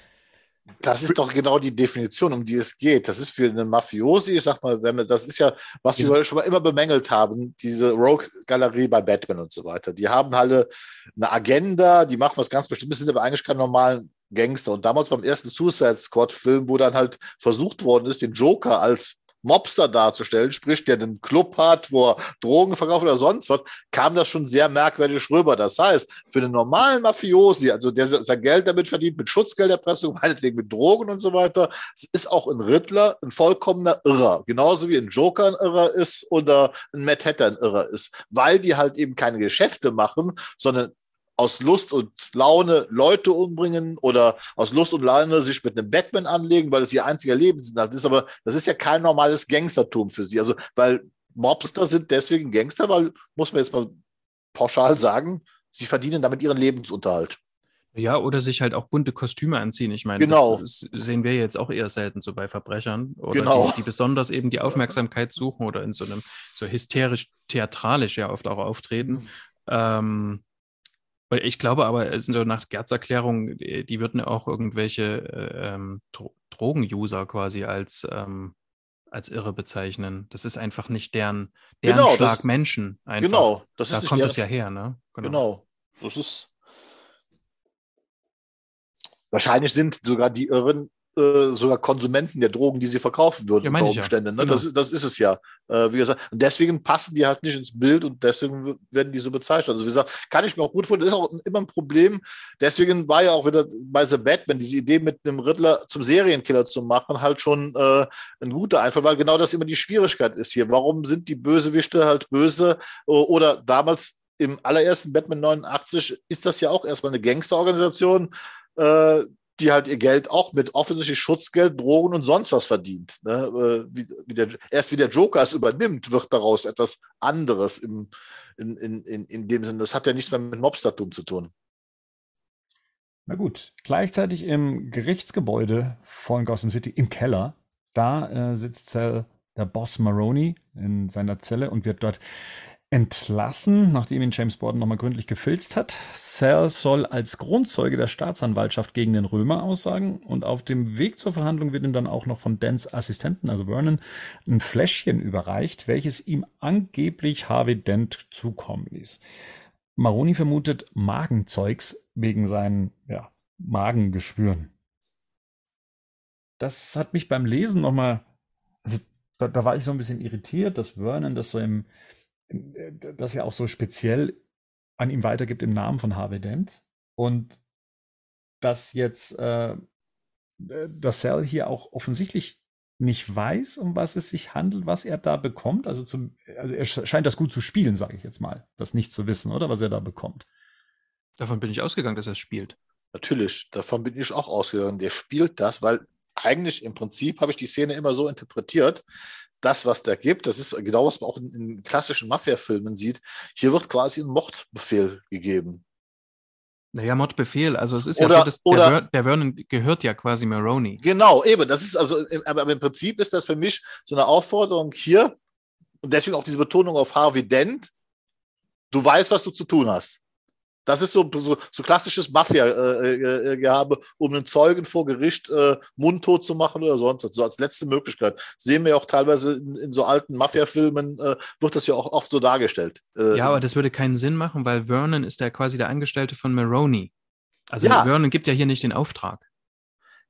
[SPEAKER 2] das ist doch genau die Definition, um die es geht. Das ist für einen Mafiosi, ich sag mal, wenn wir, das ist ja, was wir ja. schon mal immer bemängelt haben, diese Rogue-Galerie bei Batman und so weiter. Die haben alle eine Agenda, die machen was ganz Bestimmtes, sind aber eigentlich keine normalen Gangster. Und damals beim ersten Suicide Squad-Film, wo dann halt versucht worden ist, den Joker als Mobster darzustellen, sprich, der einen Club hat, wo er Drogen verkauft oder sonst was, kam das schon sehr merkwürdig rüber. Das heißt, für einen normalen Mafiosi, also der sein Geld damit verdient, mit Schutzgelderpressung, meinetwegen mit Drogen und so weiter, ist auch ein Riddler ein vollkommener Irrer. Genauso wie ein Joker ein Irrer ist oder ein Mad Hatter ein Irrer ist, weil die halt eben keine Geschäfte machen, sondern aus Lust und Laune Leute umbringen oder aus Lust und Laune sich mit einem Batman anlegen, weil es ihr einziger Lebensinhalt ist. Aber das ist ja kein normales Gangstertum für sie. Also, weil Mobster sind deswegen Gangster, weil, muss man jetzt mal pauschal sagen, sie verdienen damit ihren Lebensunterhalt.
[SPEAKER 3] Ja, oder sich halt auch bunte Kostüme anziehen. Ich meine,
[SPEAKER 2] genau.
[SPEAKER 3] das sehen wir jetzt auch eher selten so bei Verbrechern. Oder
[SPEAKER 2] genau.
[SPEAKER 3] die, die besonders eben die Aufmerksamkeit suchen oder in so einem so hysterisch-theatralisch ja oft auch auftreten. Mhm. Ähm, ich glaube aber, es sind nach Gerds Erklärung, die würden auch irgendwelche äh, ähm, Drogen-User quasi als, ähm, als irre bezeichnen. Das ist einfach nicht deren, deren
[SPEAKER 2] genau,
[SPEAKER 3] Schlag
[SPEAKER 2] das,
[SPEAKER 3] Menschen. Einfach.
[SPEAKER 2] Genau,
[SPEAKER 3] das da kommt es ja her, ne?
[SPEAKER 2] Genau. genau. Das ist. Wahrscheinlich sind sogar die Irren äh, sogar Konsumenten der Drogen, die sie verkaufen würden,
[SPEAKER 3] ja,
[SPEAKER 2] unter Umständen. Ja. Ne? Genau. Das, ist, das ist es ja. Äh, wie gesagt, und deswegen passen die halt nicht ins Bild und deswegen werden die so bezeichnet. Also wie gesagt, kann ich mir auch gut vorstellen, das ist auch immer ein Problem. Deswegen war ja auch wieder bei The Batman diese Idee mit einem Riddler zum Serienkiller zu machen, halt schon äh, ein guter Einfall, weil genau das immer die Schwierigkeit ist hier. Warum sind die Bösewichte halt böse? Oder damals im allerersten Batman 89 ist das ja auch erstmal eine Gangsterorganisation, äh, die halt ihr Geld auch mit offensichtlich Schutzgeld, Drogen und sonst was verdient. Ne? Äh, wie, wie der, erst wie der Joker es übernimmt, wird daraus etwas anderes im, in, in, in, in dem Sinne. Das hat ja nichts mehr mit Mobstertum zu tun.
[SPEAKER 1] Na gut, gleichzeitig im Gerichtsgebäude von Gotham City im Keller, da äh, sitzt Cell der Boss Maroney in seiner Zelle und wird dort entlassen, nachdem ihn James Borden nochmal gründlich gefilzt hat. Sal soll als Grundzeuge der Staatsanwaltschaft gegen den Römer aussagen und auf dem Weg zur Verhandlung wird ihm dann auch noch von Dans Assistenten, also Vernon, ein Fläschchen überreicht, welches ihm angeblich Harvey Dent zukommen ließ. Maroni vermutet Magenzeugs wegen seinen ja, Magengeschwüren. Das hat mich beim Lesen nochmal, also da, da war ich so ein bisschen irritiert, dass Vernon das so im das ja auch so speziell an ihm weitergibt im Namen von Harvey Dent. Und dass jetzt äh, dass Cell hier auch offensichtlich nicht weiß, um was es sich handelt, was er da bekommt. Also, zum, also er scheint das gut zu spielen, sage ich jetzt mal. Das nicht zu wissen, oder was er da bekommt.
[SPEAKER 3] Davon bin ich ausgegangen, dass er es spielt.
[SPEAKER 2] Natürlich, davon bin ich auch ausgegangen. Der spielt das, weil eigentlich im Prinzip habe ich die Szene immer so interpretiert, das, was der gibt, das ist genau, was man auch in, in klassischen Mafia-Filmen sieht. Hier wird quasi ein Mordbefehl gegeben.
[SPEAKER 3] Naja, Mordbefehl. Also es ist
[SPEAKER 2] oder,
[SPEAKER 3] ja so, dass
[SPEAKER 2] oder,
[SPEAKER 3] der, der Vernon gehört ja quasi Maroney.
[SPEAKER 2] Genau, eben. Das ist also, aber, aber im Prinzip ist das für mich so eine Aufforderung hier und deswegen auch diese Betonung auf Harvey Dent. Du weißt, was du zu tun hast. Das ist so, so, so klassisches Mafia-Gehabe, äh, äh, um einen Zeugen vor Gericht äh, mundtot zu machen oder sonst was. So als letzte Möglichkeit. Sehen wir auch teilweise in, in so alten Mafia-Filmen, äh, wird das ja auch oft so dargestellt.
[SPEAKER 3] Äh, ja, aber das würde keinen Sinn machen, weil Vernon ist ja quasi der Angestellte von Maroney. Also ja. Vernon gibt ja hier nicht den Auftrag.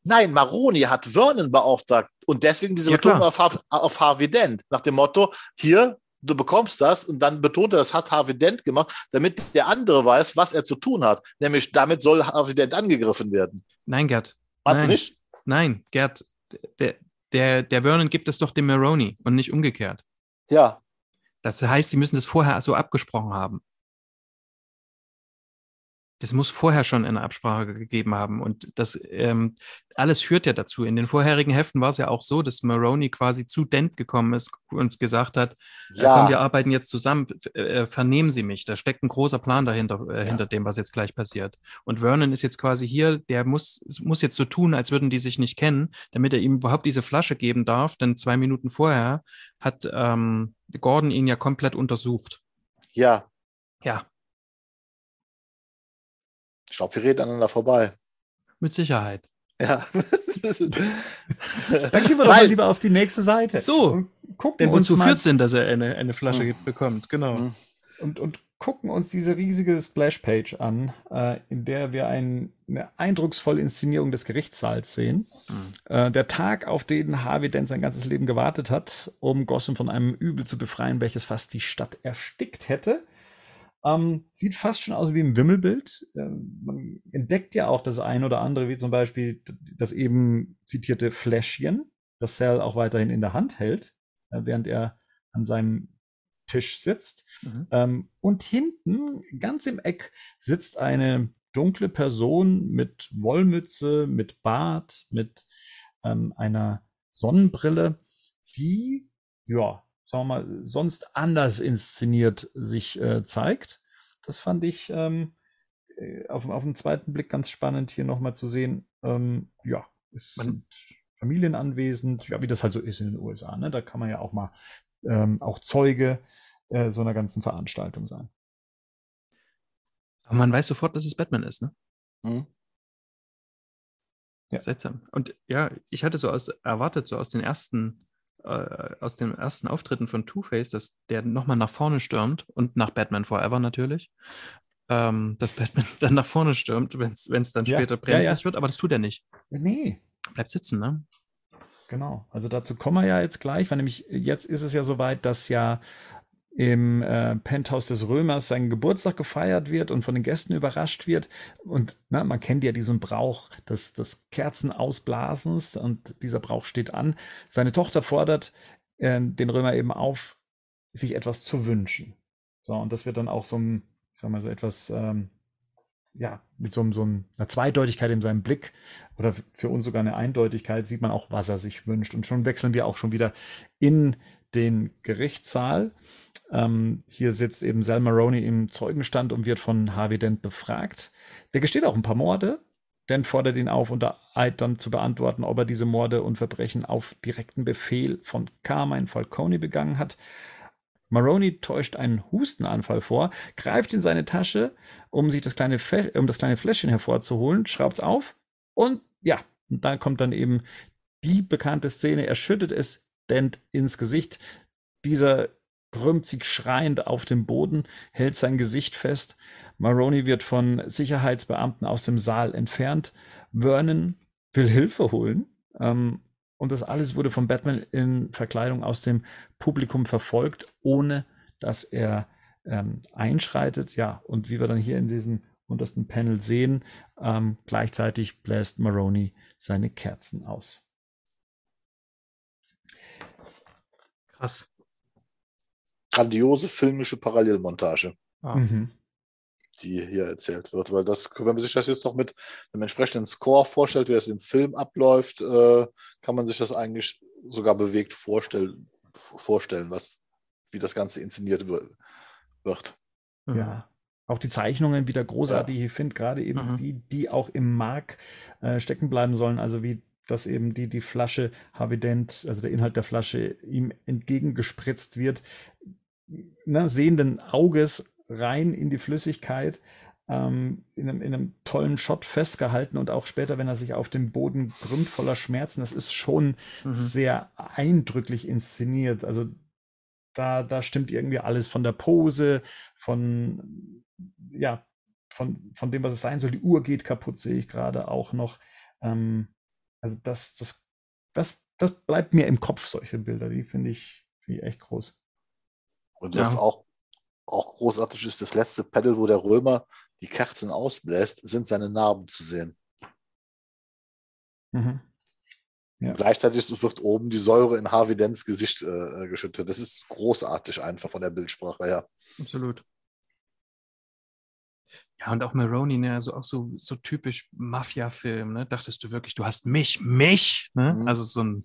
[SPEAKER 2] Nein, Maroni hat Vernon beauftragt und deswegen diese
[SPEAKER 3] Ja,
[SPEAKER 2] Betonung auf, auf Harvey Dent. Nach dem Motto, hier, du bekommst das und dann betont er, das hat Harvey Dent gemacht, damit der andere weiß, was er zu tun hat. Nämlich damit soll Harvey Dent angegriffen werden.
[SPEAKER 3] Nein, Gerd.
[SPEAKER 2] Meinst du nicht?
[SPEAKER 3] Nein, Gerd. Der, der, der Vernon gibt es doch dem Maroney und nicht umgekehrt.
[SPEAKER 2] Ja.
[SPEAKER 3] Das heißt, sie müssen das vorher so abgesprochen haben. Das muss vorher schon eine Absprache gegeben haben. Und das ähm, alles führt ja dazu. In den vorherigen Heften war es ja auch so, dass Maroney quasi zu Dent gekommen ist und gesagt hat, äh, komm, wir
[SPEAKER 2] Ja.
[SPEAKER 3] arbeiten jetzt zusammen, äh, vernehmen Sie mich. Da steckt ein großer Plan dahinter, äh,
[SPEAKER 2] Ja.
[SPEAKER 3] hinter dem, was jetzt gleich passiert. Und Vernon ist jetzt quasi hier, der muss, muss jetzt so tun, als würden die sich nicht kennen, damit er ihm überhaupt diese Flasche geben darf. Denn zwei Minuten vorher hat ähm, Gordon ihn ja komplett untersucht.
[SPEAKER 2] Ja.
[SPEAKER 3] Ja,
[SPEAKER 2] Ich glaube, wir reden aneinander vorbei.
[SPEAKER 3] mit Sicherheit.
[SPEAKER 2] Ja.
[SPEAKER 1] Dann gehen wir doch mal lieber auf die nächste Seite.
[SPEAKER 3] So.
[SPEAKER 1] Und gucken
[SPEAKER 3] Denn
[SPEAKER 1] uns
[SPEAKER 3] wozu
[SPEAKER 1] mal
[SPEAKER 3] führt es denn, dass er eine, eine Flasche
[SPEAKER 2] Hm.
[SPEAKER 3] bekommt? Genau.
[SPEAKER 2] Hm.
[SPEAKER 1] und, und gucken uns diese riesige Splashpage an, äh, in der wir ein, eine eindrucksvolle Inszenierung des Gerichtssaals sehen.
[SPEAKER 3] Hm.
[SPEAKER 1] Äh, der Tag, auf den Harvey Dent sein ganzes Leben gewartet hat, um Gotham von einem Übel zu befreien, welches fast die Stadt erstickt hätte. Ähm, sieht fast schon aus wie ein Wimmelbild. Ähm, man entdeckt ja auch das ein oder andere, wie zum Beispiel das eben zitierte Fläschchen, das Sal auch weiterhin in der Hand hält, äh, während er an seinem Tisch sitzt.
[SPEAKER 3] Mhm.
[SPEAKER 1] Ähm, und hinten, ganz im Eck, sitzt eine dunkle Person mit Wollmütze, mit Bart, mit ähm, einer Sonnenbrille, die, ja, sagen wir mal, sonst anders inszeniert sich äh, zeigt. Das fand ich ähm, äh, auf, auf den zweiten Blick ganz spannend, hier nochmal zu sehen. Ähm, ja, es
[SPEAKER 3] Man-
[SPEAKER 1] sind Familien anwesend, ja, wie das halt so ist in den USA. Ne? Da kann man ja auch mal ähm, auch Zeuge äh, so einer ganzen Veranstaltung sein.
[SPEAKER 3] Aber man weiß sofort, dass es Batman ist, ne?
[SPEAKER 2] Hm.
[SPEAKER 1] Ja.
[SPEAKER 3] Seltsam. Und ja, ich hatte so aus, erwartet, so aus den ersten, äh, aus den ersten Auftritten von Two-Face, dass der nochmal nach vorne stürmt und nach Batman Forever natürlich. Ähm, dass Batman dann nach vorne stürmt, wenn es dann
[SPEAKER 1] Ja,
[SPEAKER 3] später
[SPEAKER 1] ja,
[SPEAKER 3] brenzlig
[SPEAKER 1] ja.
[SPEAKER 3] wird, aber das tut er nicht.
[SPEAKER 1] Nee,
[SPEAKER 3] Bleibt sitzen, ne?
[SPEAKER 1] Genau, also dazu kommen wir ja jetzt gleich, weil nämlich jetzt ist es ja soweit, dass ja im äh, Penthouse des Römers sein Geburtstag gefeiert wird und von den Gästen überrascht wird. Und na, man kennt ja diesen Brauch des, des Kerzenausblasens und dieser Brauch steht an. Seine Tochter fordert äh, den Römer eben auf, sich etwas zu wünschen. So, und das wird dann auch so ein, ich sag mal, so etwas, ähm, ja, mit so, so einer Zweideutigkeit in seinem Blick oder für uns sogar eine Eindeutigkeit, sieht man auch, was er sich wünscht. Und schon wechseln wir auch schon wieder in den Gerichtssaal. Ähm, hier sitzt eben Sal Maroney im Zeugenstand und wird von Harvey Dent befragt. Der gesteht auch ein paar Morde. Dent fordert ihn auf, unter Eid dann zu beantworten, ob er diese Morde und Verbrechen auf direkten Befehl von Carmine Falcone begangen hat. Maroney täuscht einen Hustenanfall vor, greift in seine Tasche, um sich das kleine, Fe um das kleine Fläschchen hervorzuholen, schraubt es auf und ja, da kommt dann eben die bekannte Szene. Er schüttet es Dent ins Gesicht. Dieser krümmt sich schreiend auf dem Boden, hält sein Gesicht fest. Maroney wird von Sicherheitsbeamten aus dem Saal entfernt. Vernon will Hilfe holen. Ähm, und das alles wurde von Batman in Verkleidung aus dem Publikum verfolgt, ohne dass er ähm, einschreitet. Ja, und wie wir dann hier in diesem untersten Panel sehen, ähm, gleichzeitig bläst Maroney seine Kerzen aus.
[SPEAKER 2] Krass. Grandiose filmische Parallelmontage. Ah. Mhm die hier erzählt wird. Weil das, wenn man sich das jetzt noch mit einem entsprechenden Score vorstellt, wie das im Film abläuft, äh, kann man sich das eigentlich sogar bewegt vorstellen, vorstellen was, wie das Ganze inszeniert wird.
[SPEAKER 1] Ja. Auch die Zeichnungen wieder großartig. Ja. Ich finde gerade eben mhm. die, die auch im Mark äh, stecken bleiben sollen. Also wie dass eben die, die Flasche Havident, also der Inhalt der Flasche ihm entgegengespritzt wird, ne, sehenden Auges rein in die Flüssigkeit, ähm, in, einem, in, einem, tollen Shot festgehalten und auch später, wenn er sich auf dem Boden krümmt voller Schmerzen, das ist schon mhm. sehr eindrücklich inszeniert. Also da, da stimmt irgendwie alles von der Pose, von ja, von, von dem, was es sein soll. Die Uhr geht kaputt, sehe ich gerade auch noch. Ähm, also das, das, das, das bleibt mir im Kopf, solche Bilder. Die finde ich, find ich echt groß.
[SPEAKER 2] Und das ja. auch auch großartig ist das letzte Pedal, wo der Römer die Kerzen ausbläst, sind seine Narben zu sehen. Mhm. Ja. Gleichzeitig wird oben die Säure in Harvey Dents Gesicht äh, geschüttet. Das ist großartig einfach von der Bildsprache her.
[SPEAKER 3] Absolut. Ja, und auch Maroney, ne, also auch so, so typisch Mafia-Film, ne? Dachtest du wirklich, du hast mich, mich, ne? Mhm. Also so ein,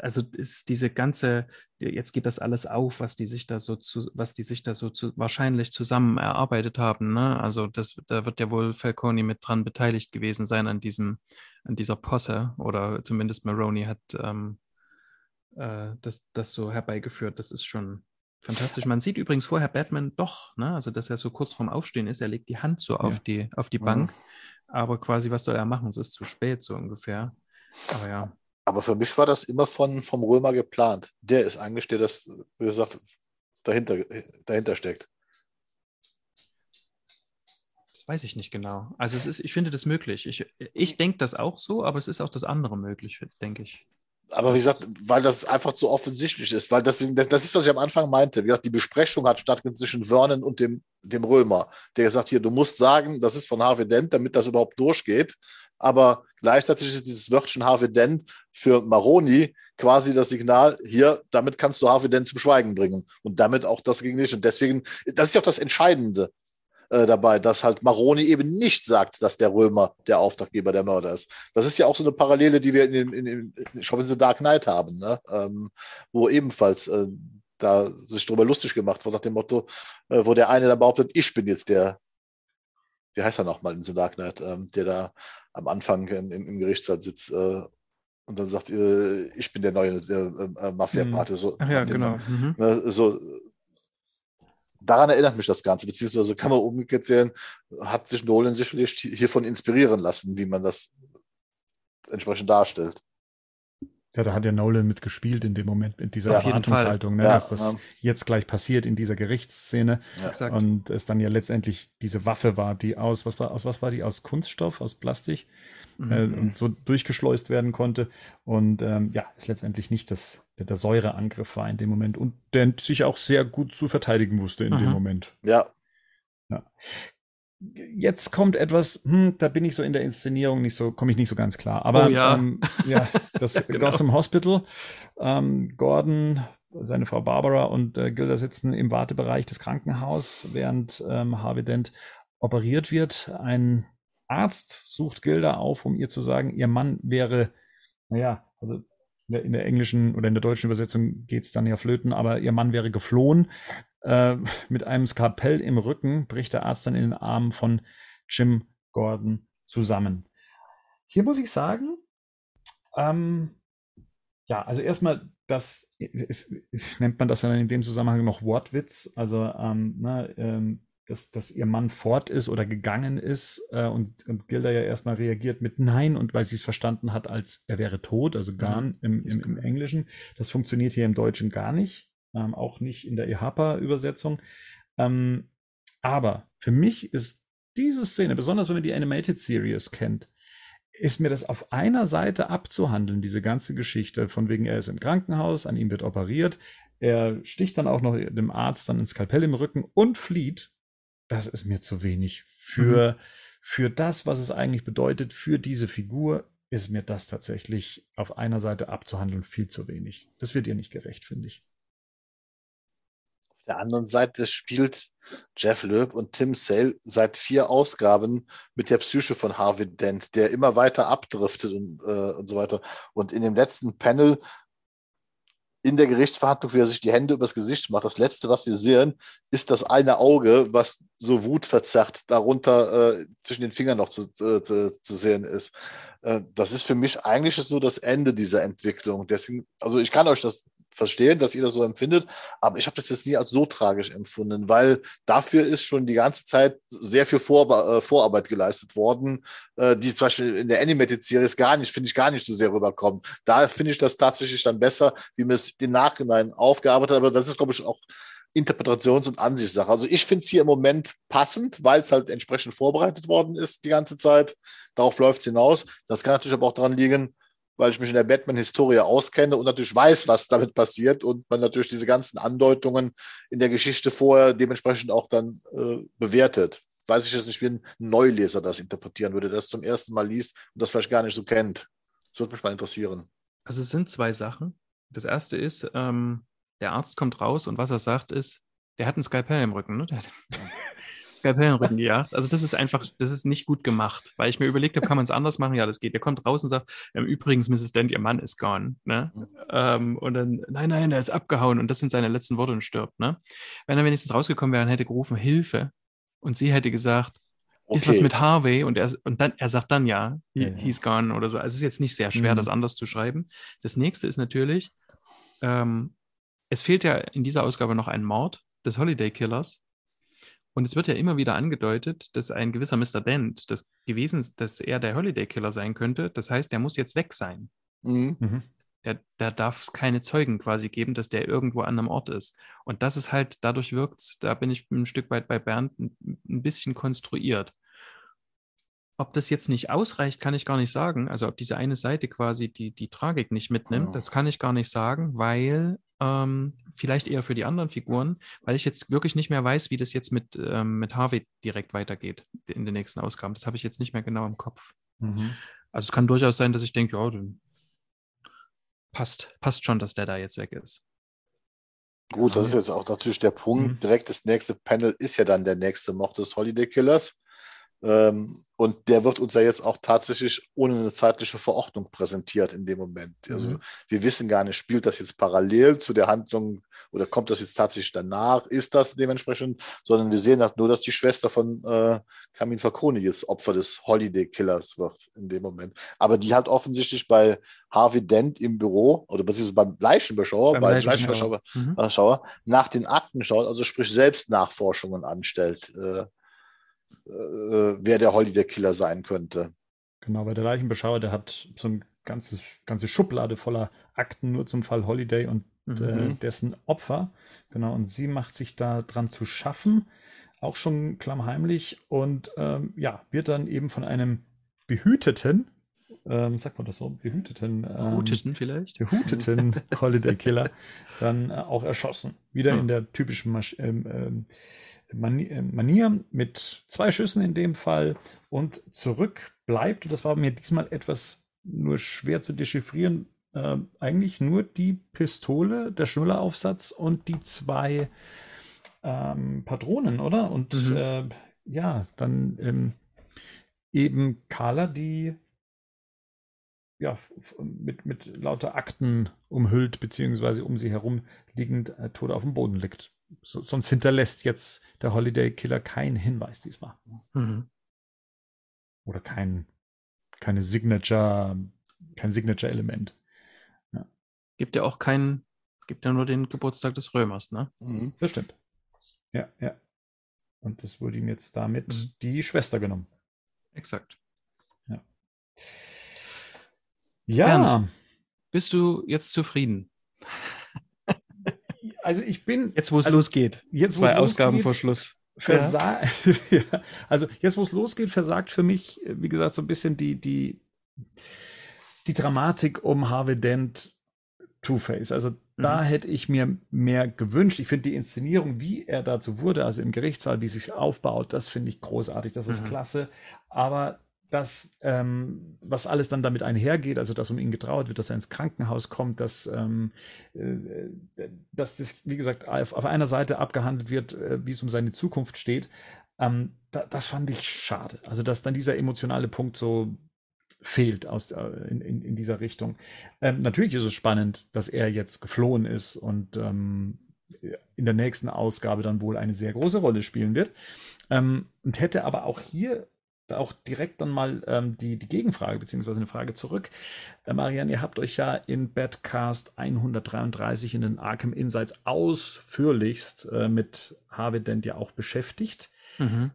[SPEAKER 3] also ist diese ganze, jetzt geht das alles auf, was die sich da so zu, was die sich da so zu, wahrscheinlich zusammen erarbeitet haben. Ne? Also das, da wird ja wohl Falcone mit dran beteiligt gewesen sein an diesem, an dieser Posse oder zumindest Maroney hat ähm, äh, das, das so herbeigeführt. Das ist schon fantastisch. Man sieht übrigens vorher Batman doch, ne? also dass er so kurz vorm Aufstehen ist, er legt die Hand so ja. auf die, auf die Bank, mhm. aber quasi, was soll er machen? Es ist zu spät, so ungefähr. Aber ja.
[SPEAKER 2] Aber für mich war das immer von, vom Römer geplant. Der ist eigentlich der, das, wie gesagt, dahinter, dahinter steckt.
[SPEAKER 3] Das weiß ich nicht genau. Also es ist, ich finde das möglich. Ich, ich denke das auch so, aber es ist auch das andere möglich, denke ich.
[SPEAKER 2] Aber wie gesagt, weil das einfach zu offensichtlich ist, weil das, das ist, was ich am Anfang meinte. Wie gesagt, die Besprechung hat stattgefunden zwischen Vernon und dem, dem Römer, der gesagt hier, du musst sagen, das ist von Harvey Dent, damit das überhaupt durchgeht aber gleichzeitig ist dieses Wörtchen Harvey für Maroni quasi das Signal, hier, damit kannst du Harvey zum Schweigen bringen und damit auch das gegen dich. Und deswegen, das ist ja auch das Entscheidende äh, dabei, dass halt Maroni eben nicht sagt, dass der Römer der Auftraggeber der Mörder ist. Das ist ja auch so eine Parallele, die wir in, in, in, ich glaube, in The Dark Knight haben, ne? ähm, wo ebenfalls äh, da sich darüber lustig gemacht wird, nach dem Motto, äh, wo der eine dann behauptet, ich bin jetzt der, wie heißt er nochmal in The Dark Knight, ähm, der da am Anfang im, im Gerichtssaal sitzt äh, und dann sagt, äh, ich bin der neue Mafia-Pate.
[SPEAKER 3] Mhm. So, Ach ja, genau.
[SPEAKER 2] Mhm. Ne, so, daran erinnert mich das Ganze, beziehungsweise kann man umgekehrt sehen, hat sich Nolan sicherlich hiervon inspirieren lassen, wie man das entsprechend darstellt.
[SPEAKER 1] Ja, da hat ja Nolan mitgespielt in dem Moment, mit dieser ja, Erwartungshaltung, ne, ja, dass das ja. jetzt gleich passiert in dieser Gerichtsszene. Ja. Und es dann ja letztendlich diese Waffe war, die aus, was war, aus was war die? Aus Kunststoff, aus Plastik mhm. äh, und so durchgeschleust werden konnte. Und ähm, ja, es letztendlich nicht das, der, der Säureangriff war in dem Moment und der sich auch sehr gut zu verteidigen wusste in mhm. dem Moment.
[SPEAKER 2] Ja.
[SPEAKER 1] Ja jetzt kommt etwas, hm, da bin ich so in der Inszenierung nicht so, komme ich nicht so ganz klar. Aber
[SPEAKER 3] oh, ja.
[SPEAKER 1] Ähm, ja, das genau. Gotham Hospital, ähm, Gordon, seine Frau Barbara und äh, Gilda sitzen im Wartebereich des Krankenhauses, während ähm, Harvey Dent operiert wird. Ein Arzt sucht Gilda auf, um ihr zu sagen, ihr Mann wäre, naja, also in der englischen oder in der deutschen Übersetzung geht es dann ja flöten, aber ihr Mann wäre geflohen. Äh, mit einem Skalpell im Rücken bricht der Arzt dann in den Armen von Jim Gordon zusammen. Hier muss ich sagen, ähm, ja, also erstmal das ist, ist, nennt man das dann in dem Zusammenhang noch Wortwitz. Also, ähm, ne, ähm, dass, dass ihr Mann fort ist oder gegangen ist äh, und, und Gilda ja erstmal reagiert mit Nein und weil sie es verstanden hat, als er wäre tot, also Garn im, im, im Englischen. Das funktioniert hier im Deutschen gar nicht, ähm, auch nicht in der EHPA-Übersetzung. Ähm, aber für mich ist diese Szene, besonders wenn man die Animated Series kennt, ist mir das auf einer Seite abzuhandeln, diese ganze Geschichte, von wegen er ist im Krankenhaus, an ihm wird operiert, er sticht dann auch noch dem Arzt dann ins Skalpell im Rücken und flieht. Das ist mir zu wenig. Für, mhm. für das, was es eigentlich bedeutet, für diese Figur, ist mir das tatsächlich auf einer Seite abzuhandeln viel zu wenig. Das wird ihr nicht gerecht, finde ich
[SPEAKER 2] der anderen Seite spielt Jeff Loeb und Tim Sale seit vier Ausgaben mit der Psyche von Harvey Dent, der immer weiter abdriftet und, äh, und so weiter. Und in dem letzten Panel in der Gerichtsverhandlung, wie er sich die Hände übers Gesicht macht, das letzte, was wir sehen, ist das eine Auge, was so wutverzerrt darunter äh, zwischen den Fingern noch zu, äh, zu, sehen ist. Äh, das ist für mich eigentlich so das Ende dieser Entwicklung. Deswegen, also ich kann euch das verstehen, dass ihr das so empfindet, aber ich habe das jetzt nie als so tragisch empfunden, weil dafür ist schon die ganze Zeit sehr viel Vor äh, Vorarbeit geleistet worden, äh, die zum Beispiel in der Animated Series gar nicht, finde ich, gar nicht so sehr rüberkommen. Da finde ich das tatsächlich dann besser, wie man es den Nachhinein aufgearbeitet hat, aber das ist, glaube ich, auch Interpretations- und Ansichtssache. Also ich finde es hier im Moment passend, weil es halt entsprechend vorbereitet worden ist die ganze Zeit. Darauf läuft es hinaus. Das kann natürlich aber auch daran liegen, weil ich mich in der Batman-Historie auskenne und natürlich weiß, was damit passiert und man natürlich diese ganzen Andeutungen in der Geschichte vorher dementsprechend auch dann äh, bewertet. Weiß ich jetzt nicht, wie ein Neuleser das interpretieren würde, der das zum ersten Mal liest und das vielleicht gar nicht so kennt. Das würde mich mal interessieren.
[SPEAKER 3] Also es sind zwei Sachen. Das erste ist, ähm, der Arzt kommt raus und was er sagt ist, der hat einen Skalpell im Rücken. Ne? Skalpellenrücken gejagt. Also das ist einfach, das ist nicht gut gemacht, weil ich mir überlegt habe, kann man es anders machen? Ja, das geht. Der kommt raus und sagt, übrigens, Mrs. Dent, ihr Mann ist gone. Ne? Ähm, und dann, nein, nein, der ist abgehauen und das sind seine letzten Worte und stirbt. Ne? Wenn er wenigstens rausgekommen wäre und hätte gerufen, Hilfe und sie hätte gesagt, okay. ist was mit Harvey und er, und dann, er sagt dann ja, he, ja. he's gone oder so. Also es ist jetzt nicht sehr schwer, mhm. das anders zu schreiben. Das nächste ist natürlich, ähm, es fehlt ja in dieser Ausgabe noch ein Mord des Holiday Killers. Und es wird ja immer wieder angedeutet, dass ein gewisser Mr. Dent das gewesen ist, dass er der Holiday Killer sein könnte. Das heißt, der muss jetzt weg sein. Mhm. mhm. Da, da darf es keine Zeugen quasi geben, dass der irgendwo an einem Ort ist. Und das ist halt, dadurch wirkt da bin ich ein Stück weit bei Bernd ein, ein bisschen konstruiert. Ob das jetzt nicht ausreicht, kann ich gar nicht sagen. Also ob diese eine Seite quasi die, die Tragik nicht mitnimmt, das kann ich gar nicht sagen, weil ähm, vielleicht eher für die anderen Figuren, weil ich jetzt wirklich nicht mehr weiß, wie das jetzt mit, ähm, mit Harvey direkt weitergeht in den nächsten Ausgaben. Das habe ich jetzt nicht mehr genau im Kopf. Mhm. Also es kann durchaus sein, dass ich denke, ja, passt, passt schon, dass der da jetzt weg ist.
[SPEAKER 2] Gut, das ist jetzt auch natürlich der Punkt. Mhm. Direkt das nächste Panel ist ja dann der nächste Mord des Holiday Killers. Ähm, und der wird uns ja jetzt auch tatsächlich ohne eine zeitliche Verordnung präsentiert in dem Moment. Also mhm. wir wissen gar nicht, spielt das jetzt parallel zu der Handlung oder kommt das jetzt tatsächlich danach? Ist das dementsprechend? Sondern wir sehen halt nur, dass die Schwester von äh, Kamin Fakoni jetzt Opfer des Holiday Killers wird in dem Moment. Aber die hat offensichtlich bei Harvey Dent im Büro oder beziehungsweise beim Leichenbeschauer, beim, beim Leichenbeschauer, mhm. nach den Akten schaut, also sprich selbst Nachforschungen anstellt. Äh, äh, wer der Holiday Killer sein könnte.
[SPEAKER 1] Genau, weil der Leichenbeschauer, der hat so eine ganze, ganze Schublade voller Akten nur zum Fall Holiday und mhm. äh, dessen Opfer. Genau, und sie macht sich da dran zu schaffen, auch schon klammheimlich und ähm, ja, wird dann eben von einem behüteten, ähm, sagt man das so, behüteten, ähm,
[SPEAKER 3] vielleicht,
[SPEAKER 1] behuteten Holiday Killer dann äh, auch erschossen. Wieder mhm. in der typischen Masch ähm, ähm äh, Manier mit zwei Schüssen in dem Fall und zurück bleibt, und das war mir diesmal etwas nur schwer zu dechiffrieren, äh, eigentlich nur die Pistole, der Schnulleraufsatz und die zwei ähm, Patronen, oder? Und mhm. äh, ja, dann ähm, eben Carla, die ja, mit, mit lauter Akten umhüllt, beziehungsweise um sie herum liegend äh, tot auf dem Boden liegt so, sonst hinterlässt jetzt der Holiday Killer keinen Hinweis diesmal. Mhm. Oder kein, keine Signature, kein Signature-Element. Ja.
[SPEAKER 3] Gibt ja auch keinen, gibt ja nur den Geburtstag des Römers, ne?
[SPEAKER 1] Mhm. Das stimmt. Ja, ja. Und es wurde ihm jetzt damit mhm. die Schwester genommen.
[SPEAKER 3] Exakt.
[SPEAKER 1] Ja. Ja. Bernd,
[SPEAKER 3] bist du jetzt zufrieden?
[SPEAKER 1] Also ich bin.
[SPEAKER 3] Jetzt, wo es
[SPEAKER 1] also
[SPEAKER 3] losgeht.
[SPEAKER 1] Jetzt,
[SPEAKER 3] Zwei Ausgaben vor Schluss.
[SPEAKER 1] Ja. ja. Also jetzt, wo es losgeht, versagt für mich, wie gesagt, so ein bisschen die, die, die Dramatik um Harvey Dent Two-Face. Also da mhm. hätte ich mir mehr gewünscht. Ich finde die Inszenierung, wie er dazu wurde, also im Gerichtssaal, wie es sich aufbaut, das finde ich großartig, das ist mhm. klasse. Aber das, ähm, was alles dann damit einhergeht, also dass um ihn getrauert wird, dass er ins Krankenhaus kommt, dass, ähm, äh, dass das, wie gesagt, auf, auf, einer Seite abgehandelt wird, äh, wie es um seine Zukunft steht, ähm, da, das fand ich schade. Also, dass dann dieser emotionale Punkt so fehlt aus, äh, in, in, in, dieser Richtung. Ähm, natürlich ist es spannend, dass er jetzt geflohen ist und ähm, in der nächsten Ausgabe dann wohl eine sehr große Rolle spielen wird. Ähm, und hätte aber auch hier auch direkt dann mal ähm, die, die Gegenfrage, beziehungsweise eine Frage zurück. Äh, Marianne, ihr habt euch ja in Badcast 133 in den Arkham Insights ausführlichst äh, mit Harvey Dent ja auch beschäftigt. Mhm.